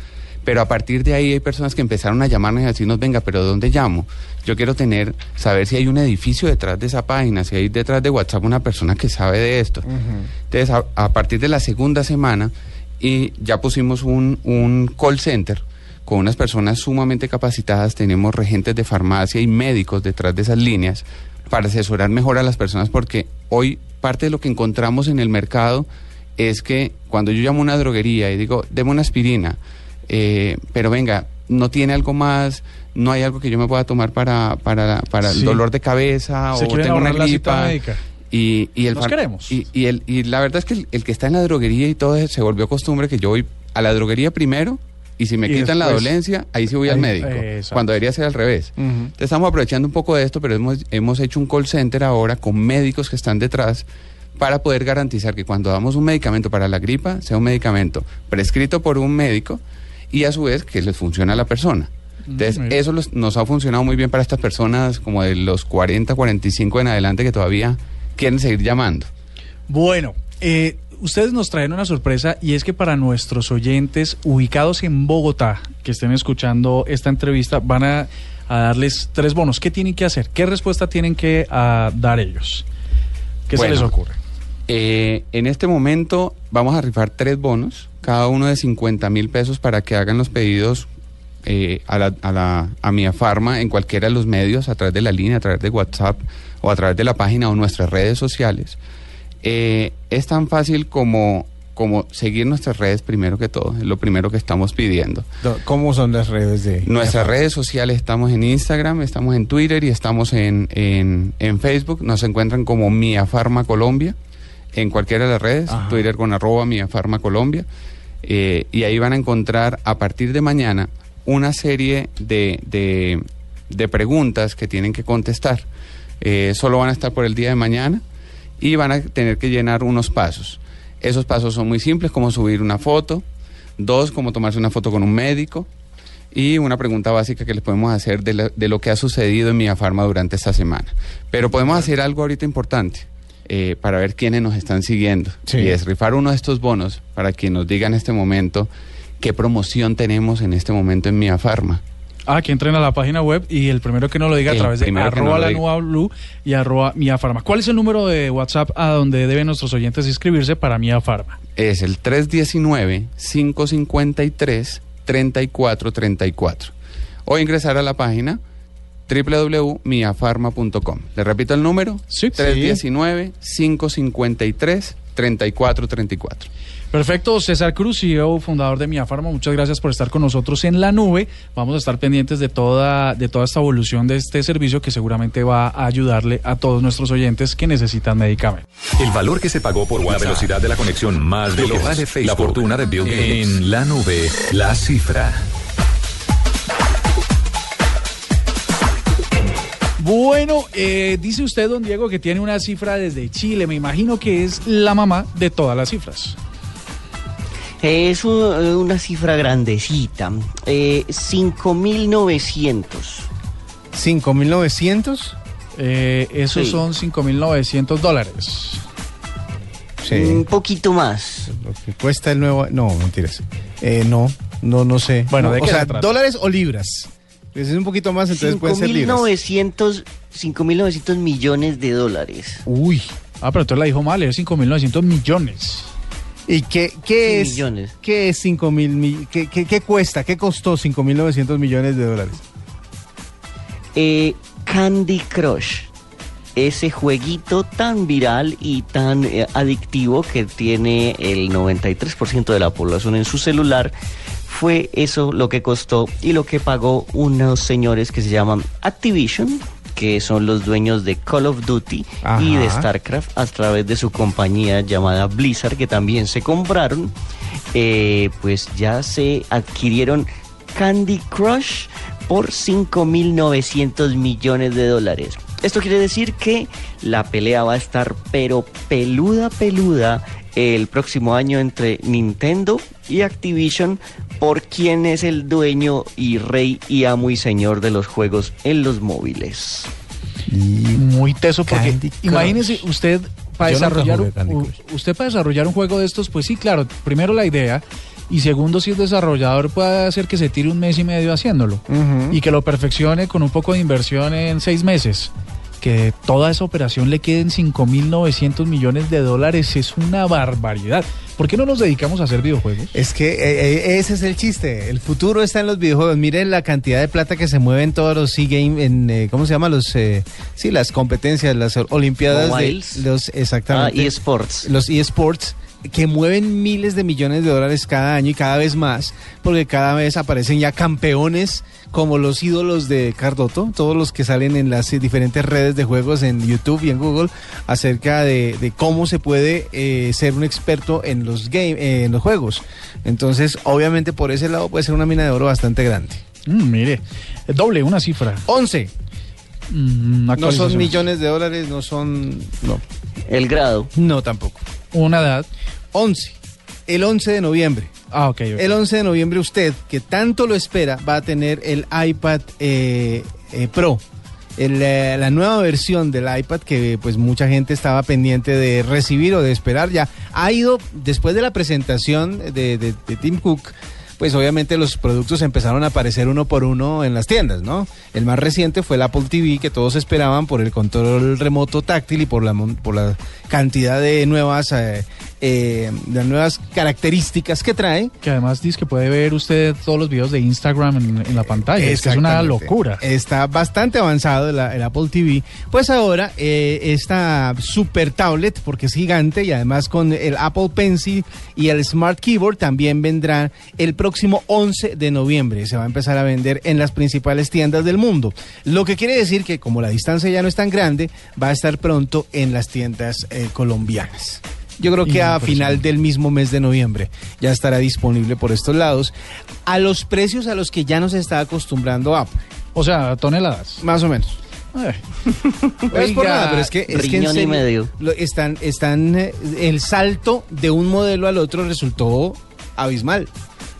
Pero a partir de ahí hay personas que empezaron a llamarnos y a decirnos, venga, pero ¿dónde llamo? Yo quiero tener, saber si hay un edificio detrás de esa página, si hay detrás de WhatsApp una persona que sabe de esto. Entonces, a, a partir de la segunda semana, y ya pusimos un, un call center con unas personas sumamente capacitadas, tenemos regentes de farmacia y médicos detrás de esas líneas para asesorar mejor a las personas, porque hoy parte de lo que encontramos en el mercado es que cuando yo llamo a una droguería y digo, deme una aspirina, eh, pero venga, no tiene algo más, no hay algo que yo me pueda tomar para, para, para Sí. el dolor de cabeza Se o tengo una gripa. Y, y el far- queremos. Y, y el, y la verdad es que el, el que está en la droguería y todo eso, se volvió costumbre que yo voy a la droguería primero y si me Y quitan la dolencia, ahí sí voy al médico. eh, cuando debería ser al revés. Entonces estamos aprovechando un poco de esto, pero hemos, hemos hecho un call center ahora con médicos que están detrás para poder garantizar que cuando damos un medicamento para la gripa, sea un medicamento prescrito por un médico y a su vez que les funcione a la persona. Entonces, Mm, eso los- nos ha funcionado muy bien para estas personas como de los 40, 45 en adelante que todavía quieren seguir llamando. Bueno, eh, ustedes nos traen una sorpresa y es que para nuestros oyentes ubicados en Bogotá que estén escuchando esta entrevista van a, a darles tres bonos. ¿Qué tienen que hacer? ¿Qué respuesta tienen que ah, dar ellos? ¿Qué Bueno, se les ocurre? Eh, en este momento vamos a rifar tres bonos, cada uno de 50 mil pesos para que hagan los pedidos eh, a, la, a, la, a Mia Farma en cualquiera de los medios, a través de la línea, a través de WhatsApp o a través de la página o nuestras redes sociales. Eh, es tan fácil como, como seguir nuestras redes primero que todo, es lo primero que estamos pidiendo. Do- ¿Cómo son las redes de...? Nuestras redes sociales estamos en Instagram, estamos en Twitter y estamos en, en, en Facebook. Nos encuentran como Mia Farma Colombia en cualquiera de las redes. Ajá. Twitter con arroba Mia Farma Colombia. Eh, y ahí van a encontrar a partir de mañana una serie de, de, preguntas que tienen que contestar. Eh, solo van a estar por el día de mañana y van a tener que llenar unos pasos. Esos pasos son muy simples, como subir una foto, dos, como tomarse una foto con un médico, y una pregunta básica que les podemos hacer de, la- de lo que ha sucedido en Mia Farma durante esta semana. Pero podemos hacer algo ahorita importante eh, para ver quiénes nos están siguiendo. Sí. Y es rifar uno de estos bonos para que nos diga en este momento qué promoción tenemos en este momento en Mia Farma. Ah, que entren a la página web y el primero que nos lo diga a través de arroba lo la nueva blue y arroba Mia Farma. ¿Cuál es el número de WhatsApp a donde deben nuestros oyentes inscribirse para Mia Farma? Es el 319-553-3434. O ingresar a la página www.miafarma.com. Le repito el número. Sí. 319-553-3434. Perfecto, César Cruz, CEO, fundador de Mia Farma, muchas gracias por estar con nosotros en la nube. Vamos a estar pendientes de toda, de toda esta evolución de este servicio que seguramente va a ayudarle a todos nuestros oyentes que necesitan medicamentos. El valor que se pagó por la velocidad de la conexión más Lo que veloz. vale Facebook. La fortuna de Bill Gates. En la nube, la cifra. Bueno, eh, dice usted, don Diego, que tiene una cifra desde Chile. Me imagino que es la mamá de todas las cifras. Es un- eh, una cifra grandecita. Eh, 5.900. ¿5.900? Eh, esos Sí. son 5.900 dólares. Sí. Un poquito más. Lo que cuesta el nuevo. No, mentiras. Eh, no, no, no sé. Bueno, No, ¿de o qué sea, se trata? dólares o libras. Si es un poquito más, entonces pueden ser libras. 5.900 5.900 millones de dólares. Uy. Ah, pero entonces la dijo mal, es 5.900 millones. ¿Y qué, qué Sí, es? millones. ¿Qué es 5 mil? mi- ¿Qué, qué, qué cuesta? ¿Qué costó 5.900 millones de dólares? Eh, Candy Crush. Ese jueguito tan viral y tan eh, adictivo que tiene el 93% de la población en su celular. Fue eso lo que costó y lo que pagó unos señores que se llaman Activision, que son los dueños de Call of Duty y de. StarCraft a través de su compañía llamada Blizzard, que también se compraron. Eh, pues ya se adquirieron Candy Crush por 5.900 millones de dólares. Esto quiere decir que la pelea va a estar pero peluda, peluda el próximo año entre Nintendo y Activision por quién es el dueño y rey y amo y señor de los juegos en los móviles. Muy teso porque Candy imagínese usted para desarrollar un, usted para desarrollar un juego de estos, pues sí, claro, primero la idea y segundo si es desarrollador puede hacer que se tire un mes y medio haciéndolo y que lo perfeccione con un poco de inversión en seis meses. Que toda esa operación le queden 5.900 millones de dólares es una barbaridad. ¿Por qué no nos dedicamos a hacer videojuegos? Es que eh, eh, ese es el chiste. El futuro está en los videojuegos. Miren la cantidad de plata que se mueve en todos los C-Game, en, eh, ¿cómo se llama? Los, eh, sí, las competencias, las olimpiadas Mobiles. de los, exactamente. Ah, eSports. Los eSports que mueven miles de millones de dólares cada año y cada vez más, porque cada vez aparecen ya campeones como los ídolos de Cardoto, todos los que salen en las diferentes redes de juegos en YouTube y en Google acerca de, de cómo se puede eh, ser un experto en los game, eh, en los juegos. Entonces, obviamente por ese lado puede ser una mina de oro bastante grande. Mm, mire, doble, una cifra. 11. Mm, No son millones de dólares, no son... No, El grado. no tampoco. Una edad. 11. El 11 de noviembre. Ah, ok. ok. El 11 de noviembre usted, que tanto lo espera, va a tener el iPad eh, eh, Pro. El, eh, la nueva versión del iPad que pues mucha gente estaba pendiente de recibir o de esperar ya ha ido después de la presentación de, de- de Tim Cook pues obviamente los productos empezaron a aparecer uno por uno en las tiendas, ¿no? El más reciente fue el Apple TV que todos esperaban por el control remoto táctil y por la, por la cantidad de nuevas, eh, eh, de nuevas características que trae. Que además dice que puede ver usted todos los videos de Instagram en, en la pantalla. Es, que es una locura. Está bastante avanzado el, el Apple TV. Pues ahora eh, esta super tablet, porque es gigante y además con el Apple Pencil y el Smart Keyboard también vendrá el próximo 11 de noviembre. Se va a empezar a vender en las principales tiendas del mundo. Lo que quiere decir que como la distancia ya no es tan grande, va a estar pronto en las tiendas eh, colombianas. Yo creo que a final del mismo mes de noviembre ya estará disponible por estos lados a los precios a los que ya nos está acostumbrando Apple. O sea, toneladas. Más o menos. Eh, No es por Oiga, nada, pero es que, es que en riñón y medio. lo- están, están, eh, el salto de un modelo al otro resultó abismal.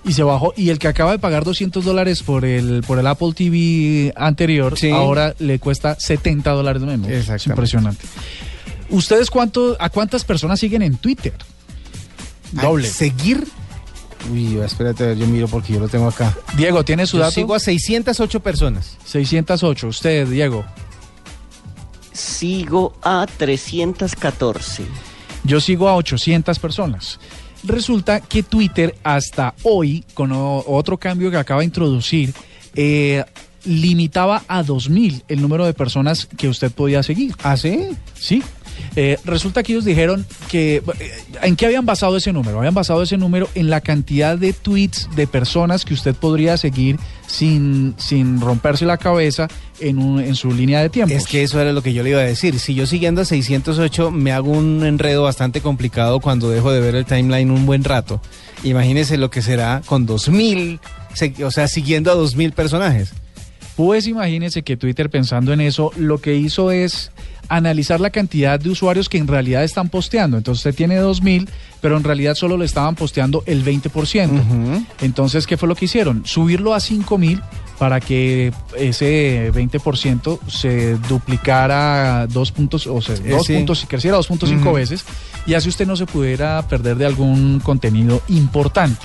y se bajó. Y el que acaba de pagar 200 dólares por el, por el Apple TV anterior, Sí. ahora le cuesta 70 dólares menos. Es impresionante. ¿Ustedes cuánto, a cuántas personas siguen en Twitter? Doble. Seguir. Uy, espérate, a ver, yo miro porque yo lo tengo acá. Diego, ¿tiene su Yo dato? sigo a 608 personas. 608. Usted, Diego. Sigo a 314. Yo sigo a 800 personas. Resulta que Twitter hasta hoy, con otro cambio que acaba de introducir, eh, limitaba a 2.000 el número de personas que usted podía seguir. ¿Ah, sí? Sí. Eh, resulta que ellos dijeron que... eh, ¿En qué habían basado ese número? Habían basado ese número en la cantidad de tweets de personas que usted podría seguir sin, sin romperse la cabeza en, un- en su línea de tiempo. Es que eso era lo que yo le iba a decir. Si yo siguiendo a 608 me hago un enredo bastante complicado cuando dejo de ver el timeline un buen rato. Imagínese lo que será con 2000, se- o sea, siguiendo a 2000 personajes. Pues imagínense que Twitter pensando en eso, lo que hizo es analizar la cantidad de usuarios que en realidad están posteando. Entonces usted tiene 2.000, pero en realidad solo le estaban posteando el 20%. Entonces, ¿qué fue lo que hicieron? Subirlo a 5.000 para que ese 20% se duplicara dos puntos, o sea, Eh, dos sí. puntos, si creciera 2.5 Ujú. veces, y así usted no se pudiera perder de algún contenido importante.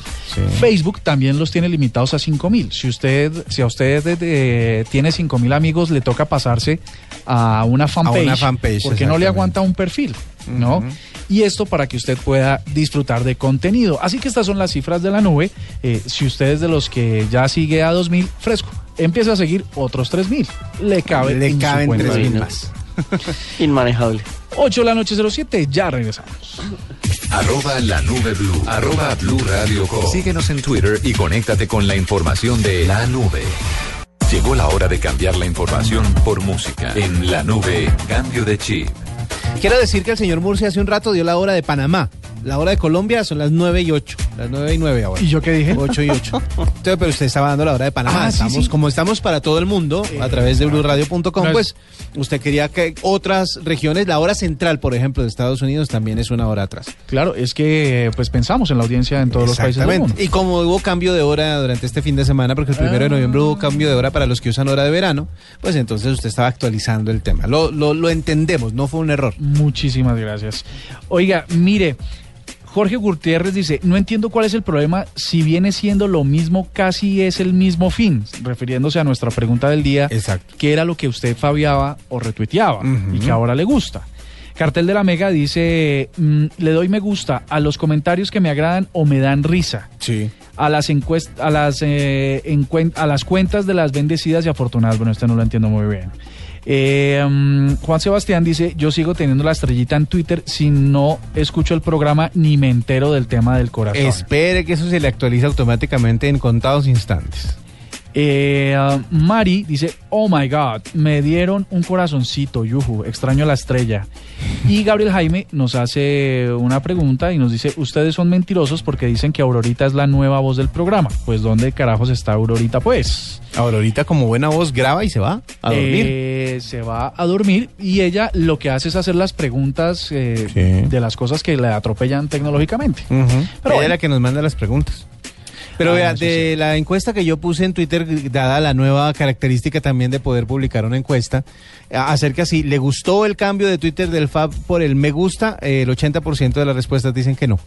Facebook también los tiene limitados a 5 mil. Si usted, si a usted eh, tiene 5 mil amigos, le toca pasarse a una fanpage. una fanpage, Porque no le aguanta un perfil, ¿no? Y esto para que usted pueda disfrutar de contenido. Así que estas son las cifras de la nube. Eh, si usted es de los que ya sigue a 2000, fresco. Empieza a seguir otros 3000. Le cabe Le caben cuenta. 3.000 Imagínate. más. Inmanejable. 8 de la noche 07, ya regresamos. Arroba la nube blue. Arroba blue radio com. Síguenos en Twitter y conéctate con la información de la nube. Llegó la hora de cambiar la información por música. En la nube, cambio de chip. Quiero decir que el señor Murcia hace un rato dio la hora de Panamá. La hora de Colombia son las 9 y 8. Las 9 y 9 ahora. ¿Y yo qué dije? 8 y 8. Entonces, pero usted estaba dando la hora de Panamá. Ah, sí, estamos, sí. Como estamos para todo el mundo, a través de blueradio.com, pues usted quería que otras regiones, la hora central, por ejemplo, de Estados Unidos, también es una hora atrás. Claro, es que pues pensamos en la audiencia en todos los países del mundo. Y como hubo cambio de hora durante este fin de semana, porque el primero de noviembre hubo cambio de hora para los que usan hora de verano, pues entonces usted estaba actualizando el tema. Lo, lo, lo entendemos, no fue un error. Muchísimas gracias. Oiga, mire, Jorge Gutiérrez dice, no entiendo cuál es el problema, si viene siendo lo mismo, casi es el mismo fin, refiriéndose a nuestra pregunta del día, Exacto. que era lo que usted fabiaba o retuiteaba y que ahora le gusta. Cartel de la Mega dice, mm, le doy me gusta a los comentarios que me agradan o me dan risa. Sí. A las encuestas, a las eh, a las cuentas de las bendecidas y afortunadas. Bueno, este no lo entiendo muy bien. Eh, mm, Juan Sebastián dice, yo sigo teniendo la estrellita en Twitter si no escucho el programa ni me entero del tema del corazón. Espere que eso se le actualiza automáticamente en contados instantes. Eh, ah, Mari dice, oh my god, me dieron un corazoncito, yuju, extraño la estrella. Y Gabriel Jaime nos hace una pregunta y nos dice, ustedes son mentirosos porque dicen que Aurorita es la nueva voz del programa. Pues ¿dónde carajos está Aurorita pues? Aurorita como buena voz graba y se va a dormir. Eh, se va a dormir y ella lo que hace es hacer las preguntas eh, Sí. de las cosas que le atropellan tecnológicamente. Pero Ella es la que nos manda las preguntas. Pero Ah, vea, de la encuesta que yo puse en Twitter, dada la nueva característica también de poder publicar una encuesta, acerca si le gustó el cambio de Twitter del Fab por el me gusta, eh, el 80% de las respuestas dicen que no.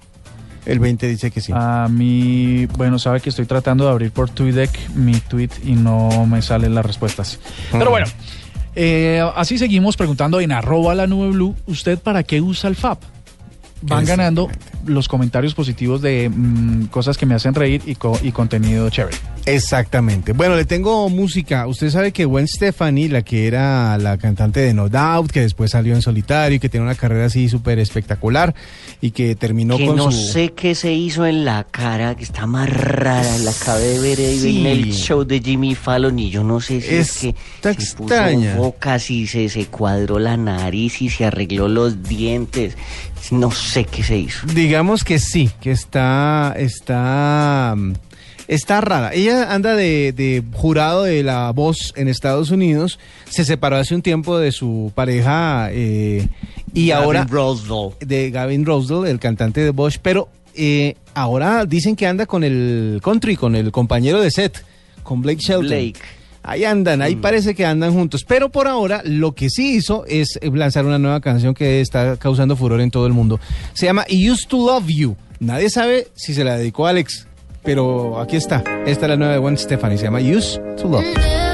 El 20 dice que sí. A mí, bueno, sabe que estoy tratando de abrir por TweetDeck mi tweet y no me salen las respuestas. Pero Ujú. bueno, eh, así seguimos preguntando en arroba la nube blue, ¿usted para qué usa el FAB? Van ganando los comentarios positivos de mm, cosas que me hacen reír y, co- y contenido chévere. Exactamente. Bueno, le tengo música. Usted sabe que Gwen Stefani, la que era la cantante de No Doubt, que después salió en solitario y que tiene una carrera así súper espectacular y que terminó que con no su... sé qué se hizo en la cara, que está más rara. La acabé de ver ahí Sí. en el show de Jimmy Fallon y yo no sé si es, que Está se puso extraña. bocas y se, se cuadró la nariz y se arregló los dientes. No sé qué se hizo. Digamos que sí, que está, está, mm, está rara. Ella anda de, de jurado de la voz en Estados Unidos, se separó hace un tiempo de su pareja eh, y Gavin ahora de Gavin Rosedale, el cantante de Bosch, pero eh, ahora dicen que anda con el country, con el compañero de set, con Blake Shelton. Blake. Ahí andan, ahí parece que andan juntos. Pero por ahora lo que sí hizo es eh, lanzar una nueva canción que está causando furor en todo el mundo. Se llama I Used to Love You. Nadie sabe si se la dedicó a Alex, pero aquí está. Esta es la nueva de Gwen Stefani. Se llama I Used to Love You.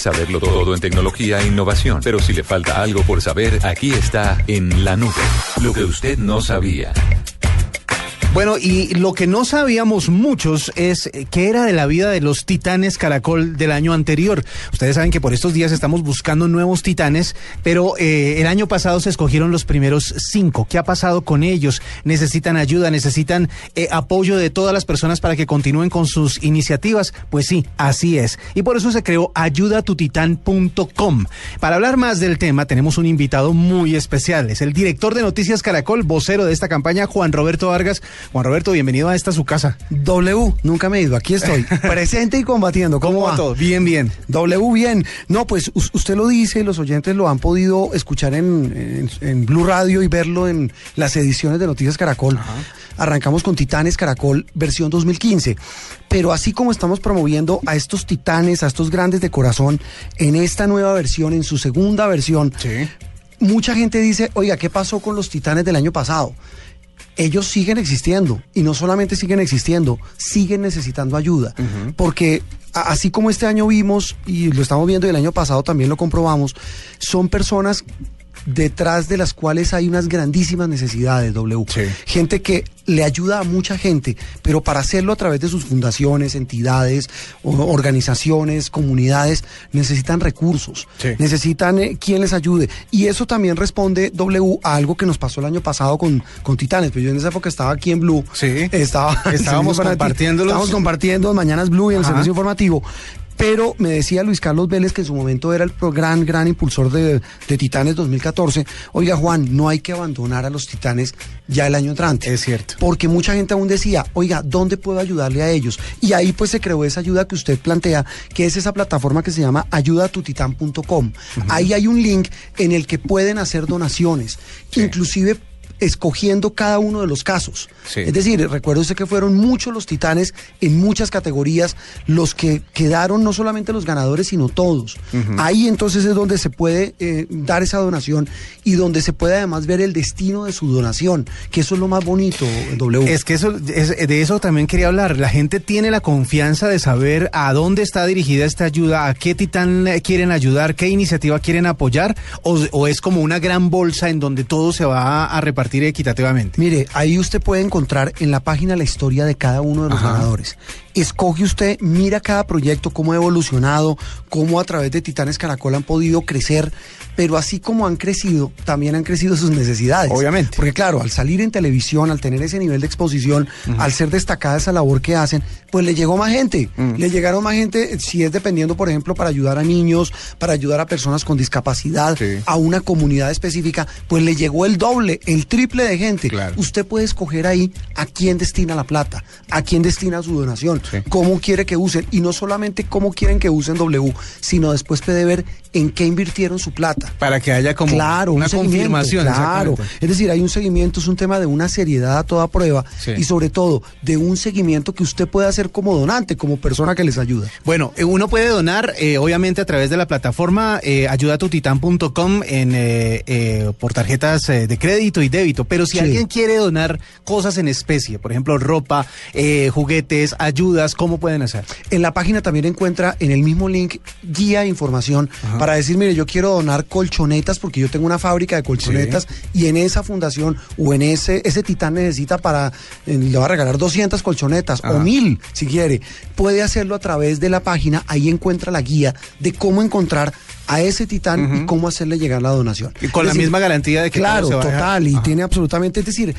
Saberlo todo en tecnología e innovación, pero si le falta algo por saber, aquí está en la nube. Lo que usted no sabía. Bueno, y lo que no sabíamos muchos es eh, qué era de la vida de los titanes caracol del año anterior. Ustedes saben que por estos días estamos buscando nuevos titanes, pero eh, el año pasado se escogieron los primeros cinco. ¿Qué ha pasado con ellos? ¿Necesitan ayuda? ¿Necesitan eh, apoyo de todas las personas para que continúen con sus iniciativas? Pues sí, así es. Y por eso se creó ayudatutitán.com. Para hablar más del tema tenemos un invitado muy especial. Es el director de Noticias Caracol, vocero de esta campaña, Juan Roberto Vargas. Juan Roberto, bienvenido a esta su casa. W, nunca me he ido, aquí estoy, presente y combatiendo. ¿Cómo, ¿Cómo va todo? Bien, bien. W, bien. No, pues us- usted lo dice, los oyentes lo han podido escuchar en, en- en Blue Radio y verlo en las ediciones de Noticias Caracol. Arrancamos con Titanes Caracol versión 2015. Pero así como estamos promoviendo a estos titanes, a estos grandes de corazón, en esta nueva versión, en su segunda versión, mucha gente dice, oiga, ¿qué pasó con los titanes del año pasado? Ellos siguen existiendo y no solamente siguen existiendo, siguen necesitando ayuda. Porque así como este año vimos y lo estamos viendo y el año pasado también lo comprobamos, son personas detrás de las cuales hay unas grandísimas necesidades, W. Gente que le ayuda a mucha gente, pero para hacerlo a través de sus fundaciones, entidades, organizaciones, comunidades, necesitan recursos, necesitan eh, quien les ayude. Y eso también responde, W, a algo que nos pasó el año pasado con, con Titanes. Pero yo en esa época estaba aquí en Blue. Estaba, Estábamos compartiéndolos. Estábamos compartiendo Mañanas Blue y en el servicio informativo. Pero me decía Luis Carlos Vélez, que en su momento era el gran, gran impulsor de, de Titanes 2014. Oiga, Juan, no hay que abandonar a los Titanes ya el año entrante. Es cierto. Porque mucha gente aún decía, oiga, ¿dónde puedo ayudarle a ellos? Y ahí pues se creó esa ayuda que usted plantea, que es esa plataforma que se llama ayudatutitán.com. Ahí hay un link en el que pueden hacer donaciones, inclusive escogiendo cada uno de los casos. Sí. Es decir, recuerde usted que fueron muchos los titanes en muchas categorías los que quedaron no solamente los ganadores, sino todos. Ahí entonces es donde se puede eh, dar esa donación y donde se puede además ver el destino de su donación, que eso es lo más bonito, W. Es que eso, es- de eso también quería hablar. La gente tiene la confianza de saber a dónde está dirigida esta ayuda, a qué titán eh, quieren ayudar, qué iniciativa quieren apoyar, o, o es como una gran bolsa en donde todo se va a repartir equitativamente. Mire, ahí usted puede encontrar en la página la historia de cada uno de los Ajá. ganadores. Escoge usted, mira cada proyecto, cómo ha evolucionado, cómo a través de Titanes Caracol han podido crecer, pero así como han crecido, también han crecido sus necesidades. Obviamente. Porque claro, al salir en televisión, al tener ese nivel de exposición, al ser destacada esa labor que hacen, pues le llegó más gente. Le llegaron más gente, eh, si es dependiendo, por ejemplo, para ayudar a niños, para ayudar a personas con discapacidad, a una comunidad específica, pues le llegó el doble, el triple de gente. Usted puede escoger ahí a quién destina la plata, a quién destina su donación, cómo quiere que usen, y no solamente cómo quieren que usen W, sino después puede ver en qué invirtieron su plata. Para que haya como claro, una un confirmación. Claro, es decir, hay un seguimiento, es un tema de una seriedad a toda prueba Sí. y sobre todo de un seguimiento que usted puede hacer como donante, como persona que les ayuda. Bueno, eh, uno puede donar, eh, obviamente, a través de la plataforma eh, ayudatutitán.com en, eh, eh, por tarjetas eh, de crédito y débito. Pero si Sí. alguien quiere donar cosas en especie, por ejemplo, ropa, eh, juguetes, ayudas, ¿cómo pueden hacer? En la página también encuentra en el mismo link guía e información para decir, mire, yo quiero donar colchonetas porque yo tengo una fábrica de colchonetas y en esa fundación o en ese, ese titán necesita para, eh, le va a regalar 200 colchonetas o Ajá. mil si quiere. Puede hacerlo a través de la página, ahí encuentra la guía de cómo encontrar a ese titán y cómo hacerle llegar la donación. Y con Es la decir, misma garantía de que Claro, se total, y Ajá. tiene absolutamente, es decir,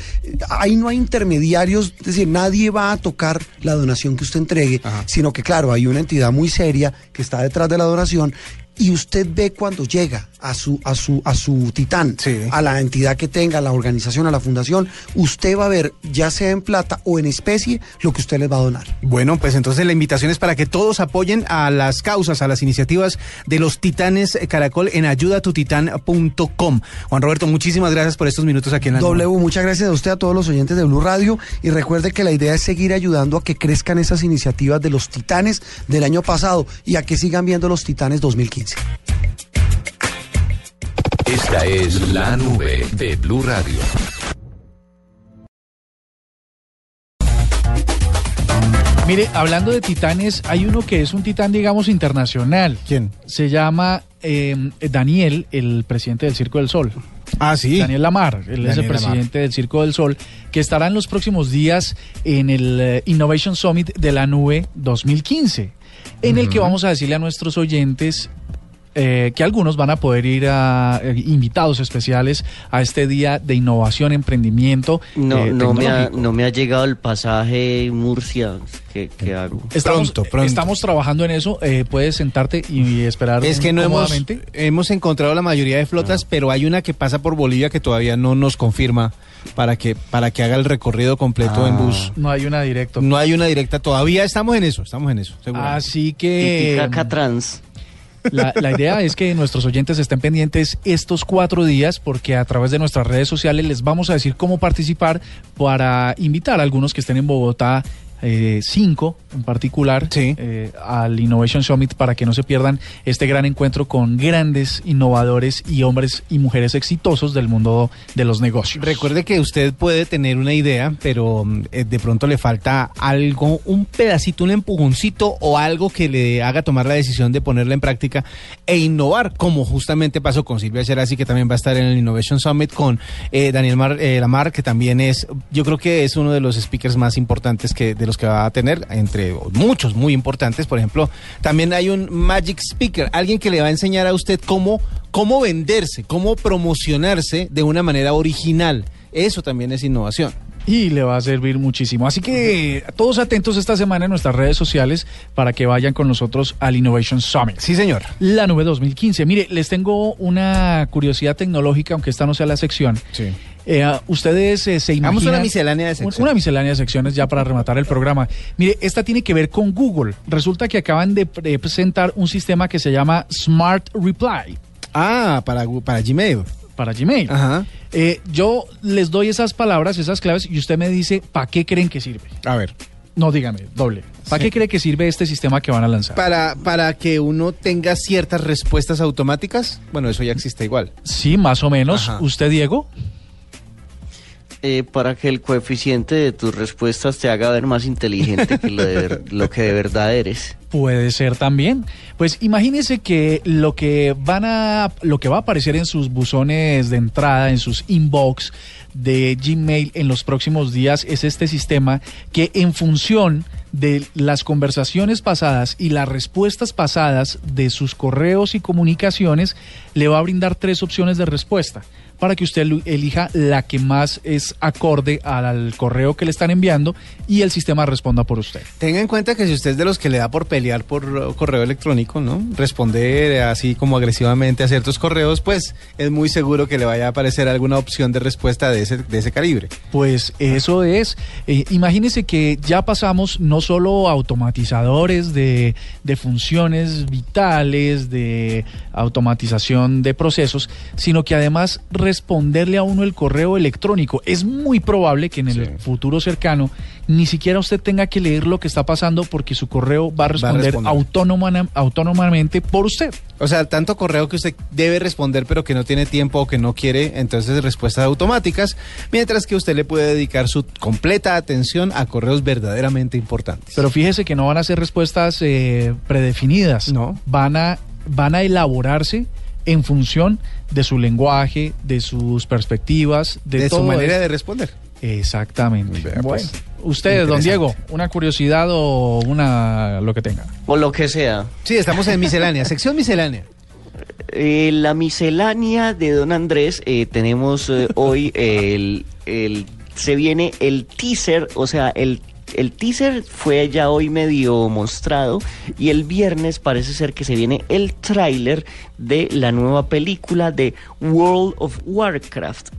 ahí no hay intermediarios, es decir, nadie va a tocar la donación que usted entregue, sino que claro, hay una entidad muy seria que está detrás de la donación y usted ve cuando llega a su a su a su titán, a la entidad que tenga, a la organización, a la fundación, usted va a ver ya sea en plata o en especie lo que usted les va a donar. Bueno, pues entonces la invitación es para que todos apoyen a las causas, a las iniciativas de los titanes Caracol en ayudatutitán.com. Juan Roberto, muchísimas gracias por estos minutos aquí en la W, muchas gracias a usted, a todos los oyentes de Blue Radio y recuerde que la idea es seguir ayudando a que crezcan esas iniciativas de los titanes del año pasado y a que sigan viendo los titanes 2015. Esta es la nube de Blue Radio. Mire, hablando de titanes, hay uno que es un titán, digamos, internacional. ¿Quién? Se llama eh, Daniel, el presidente del Circo del Sol. Ah, sí. Daniel Lamar, él es el Lamar. presidente del Circo del Sol, que estará en los próximos días en el eh, Innovation Summit de la Nube 2015, en el que vamos a decirle a nuestros oyentes eh, que algunos van a poder ir a eh, invitados especiales a este día de innovación, emprendimiento. No, eh, no, me ha, no me ha llegado el pasaje Murcia. ¿Qué, qué hago? Estamos, estamos trabajando en eso. eh, puedes sentarte y esperar Es que no hemos, encontrado la mayoría de flotas, pero hay una que pasa por Bolivia que todavía no nos confirma para que, para que haga el recorrido completo en bus. No hay una directa. No hay una directa todavía, estamos en eso, estamos en eso. seguro. Así que Titicaca Trans. La, idea es que nuestros oyentes estén pendientes estos cuatro días porque a través de nuestras redes sociales les vamos a decir cómo participar para invitar a algunos que estén en Bogotá. Eh, cinco en particular eh, al Innovation Summit para que no se pierdan este gran encuentro con grandes innovadores y hombres y mujeres exitosos del mundo de los negocios. Recuerde que usted puede tener una idea, pero mm, eh, de pronto le falta algo, un pedacito, un empujoncito o algo que le haga tomar la decisión de ponerla en práctica e innovar, como justamente pasó con Silvia Cerasi, que también va a estar en el Innovation Summit, con eh, Daniel Mar- Lamar, que también es, yo creo que es uno de los speakers más importantes que de los que va a tener, entre muchos muy importantes. Por ejemplo, también hay un Magic Speaker, alguien que le va a enseñar a usted cómo, cómo venderse, cómo promocionarse de una manera original. Eso también es innovación. y le va a servir muchísimo. Así que todos atentos esta semana en nuestras redes sociales para que vayan con nosotros al Innovation Summit. Sí, señor. La nube 2015. Mire, les tengo una curiosidad tecnológica, aunque esta no sea la sección. Sí. Eh, ustedes eh, se imaginan... una miscelánea de secciones. Una miscelánea de secciones ya para rematar el programa. Mire, esta tiene que ver con Google. Resulta que acaban de pre- presentar un sistema que se llama Smart Reply. Ah, para, para Gmail. Para Gmail. Ajá. Eh, yo les doy esas palabras, esas claves, y usted me dice, ¿para qué creen que sirve? A ver. No, dígame, doble. ¿Para Sí. qué cree que sirve este sistema que van a lanzar? Para, para que uno tenga ciertas respuestas automáticas, bueno, eso ya existe igual. Sí, más o menos. Ajá. ¿Usted, Diego? Eh, para que el coeficiente de tus respuestas te haga ver más inteligente que lo, de lo que de verdad eres. Puede ser también. Pues imagínese que lo que van a lo que va a aparecer en sus buzones de entrada, en sus inbox de Gmail en los próximos días es este sistema que en función de las conversaciones pasadas y las respuestas pasadas de sus correos y comunicaciones le va a brindar tres opciones de respuesta para que usted elija la que más es acorde al correo que le están enviando y el sistema responda por usted. Tenga en cuenta que si usted es de los que le da por pelear por uh, correo electrónico, ¿no? Responder así como agresivamente a ciertos correos, pues es muy seguro que le vaya a aparecer alguna opción de respuesta de ese, de ese calibre. Pues eso es. Eh, imagínese que ya pasamos no solo automatizadores de, de funciones vitales, de automatización de procesos, sino que además responderle a uno el correo electrónico. Es muy probable que en el futuro cercano ni siquiera usted tenga que leer lo que está pasando porque su correo va a responder, responder. autónoma- autónomamente por usted. O sea, tanto correo que usted debe responder pero que no tiene tiempo o que no quiere, entonces respuestas automáticas, mientras que usted le puede dedicar su completa atención a correos verdaderamente importantes. Pero fíjese que no van a ser respuestas eh, predefinidas. No. Van a, van a elaborarse en función de su lenguaje, de sus perspectivas, de, de su todo manera esto. de responder. Exactamente. Vea, bueno, pues, usted, don. Diego, una curiosidad o una lo que tenga. O lo que sea. Sí, estamos en miscelánea, sección miscelánea. Eh, la miscelánea de Don Andrés, eh, tenemos eh, hoy el, el- Se viene el teaser, o sea, el, el teaser fue ya hoy medio mostrado y el viernes parece ser que se viene el tráiler de la nueva película de World of Warcraft.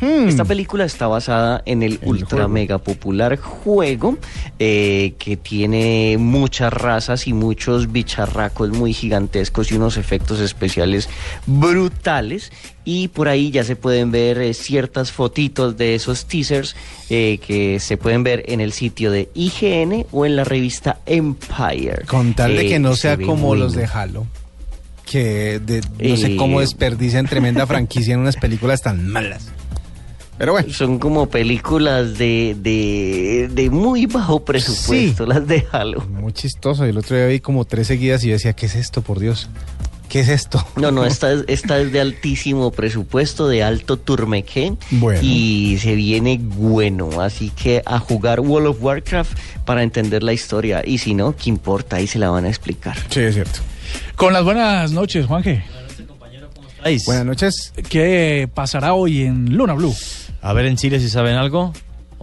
Esta película está basada en el, ultra juego. mega popular juego eh, que tiene muchas razas y muchos bicharracos muy gigantescos y unos efectos especiales brutales. Y por ahí ya se pueden ver eh, ciertas fotitos de esos teasers eh, que se pueden ver en el sitio de IGN o en la revista Empire. Con tal de Eh, que no se sea como los de. Halo. Que de- no sé cómo desperdician tremenda franquicia en unas películas tan malas. Pero bueno. Son como películas de, de, de muy bajo presupuesto, las de Halo. Muy chistoso. El otro día vi como tres seguidas y yo decía, ¿qué es esto, por Dios? ¿Qué es esto? No, no, esta es, esta es de altísimo presupuesto, de alto turmequé. Bueno. Y se viene bueno. Así que a jugar World of Warcraft para entender la historia. Y si no, ¿qué importa? Ahí se la van a explicar. Sí, es cierto. Con las buenas noches, Juanje. Buenas noches. ¿Qué pasará hoy en Luna Blue? A ver en Chile si saben algo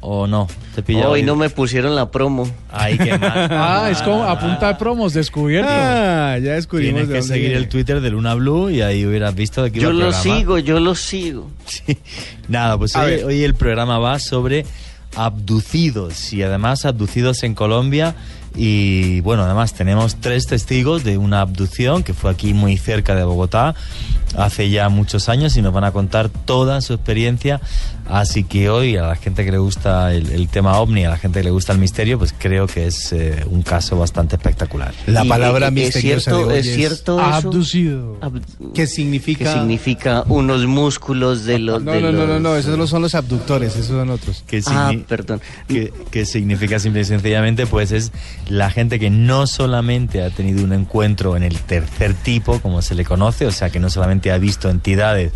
o no. Te pilla Hoy no me pusieron la promo. Ay, qué mal. Ah, es como a punta de promos, descubierto. Ah, ya descubrimos Tienes de que dónde seguir viene. el Twitter de Luna Blue y ahí hubieras visto de qué Yo el lo programa. sigo, yo lo sigo. Nada, pues hoy el programa va sobre abducidos y además abducidos en Colombia y bueno, además tenemos tres testigos de una abducción que fue aquí muy cerca de Bogotá hace ya muchos años y nos van a contar toda su experiencia. Así que hoy a la gente que le gusta el, el tema ovni, a la gente que le gusta el misterio, pues creo que es eh, un caso bastante espectacular. La Y- palabra y- misteriosa ¿Es cierto, de hoy es cierto eso? Abducido. Ab- ¿Qué significa? que significa unos músculos de los... No, de no, no, no, los- no, esos no son los abductores, esos son otros. Que Ah, perdón. que, que significa simple y sencillamente pues es la gente que no solamente ha tenido un encuentro en el tercer tipo como se le conoce o sea que no solamente ha visto entidades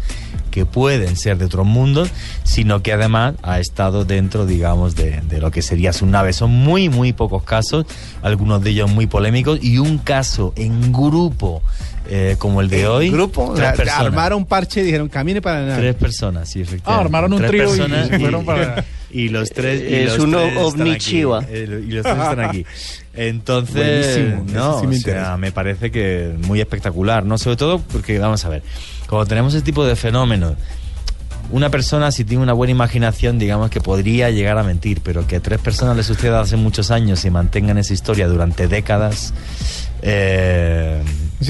que pueden ser de otros mundos sino que además ha estado dentro digamos de, de lo que sería su nave son muy muy pocos casos algunos de ellos muy polémicos y un caso en grupo eh, como el de hoy Grupo, tres la- personas. armaron parche y dijeron, camine para nada. Tres personas, sí, efectivamente. Ah, armaron un Tres trío y se fueron para- y los tres. y Es los uno tres ovni chiva. Eh, Y los tres están aquí. Entonces, Buenísimo, no, sí me o sea, me parece que muy espectacular, ¿no? Sobre todo porque, vamos a ver, cuando tenemos ese tipo de fenómenos, una persona si tiene una buena imaginación, digamos que podría llegar a mentir, pero que a tres personas les suceda hace muchos años y mantengan esa historia durante décadas, eh,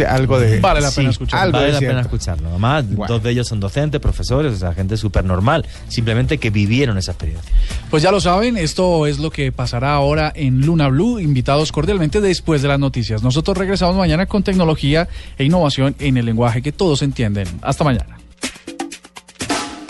Algo de... Vale la pena Sí, escucharlo. vale la pena escucharlo. Además, Bueno. dos de ellos son docentes, profesores, o sea, gente súper normal, simplemente que vivieron esa experiencia. Pues ya lo saben, esto es lo que pasará ahora en Luna Blue. Invitados cordialmente después de las noticias. Nosotros regresamos mañana con tecnología e innovación en el lenguaje que todos entienden. Hasta mañana.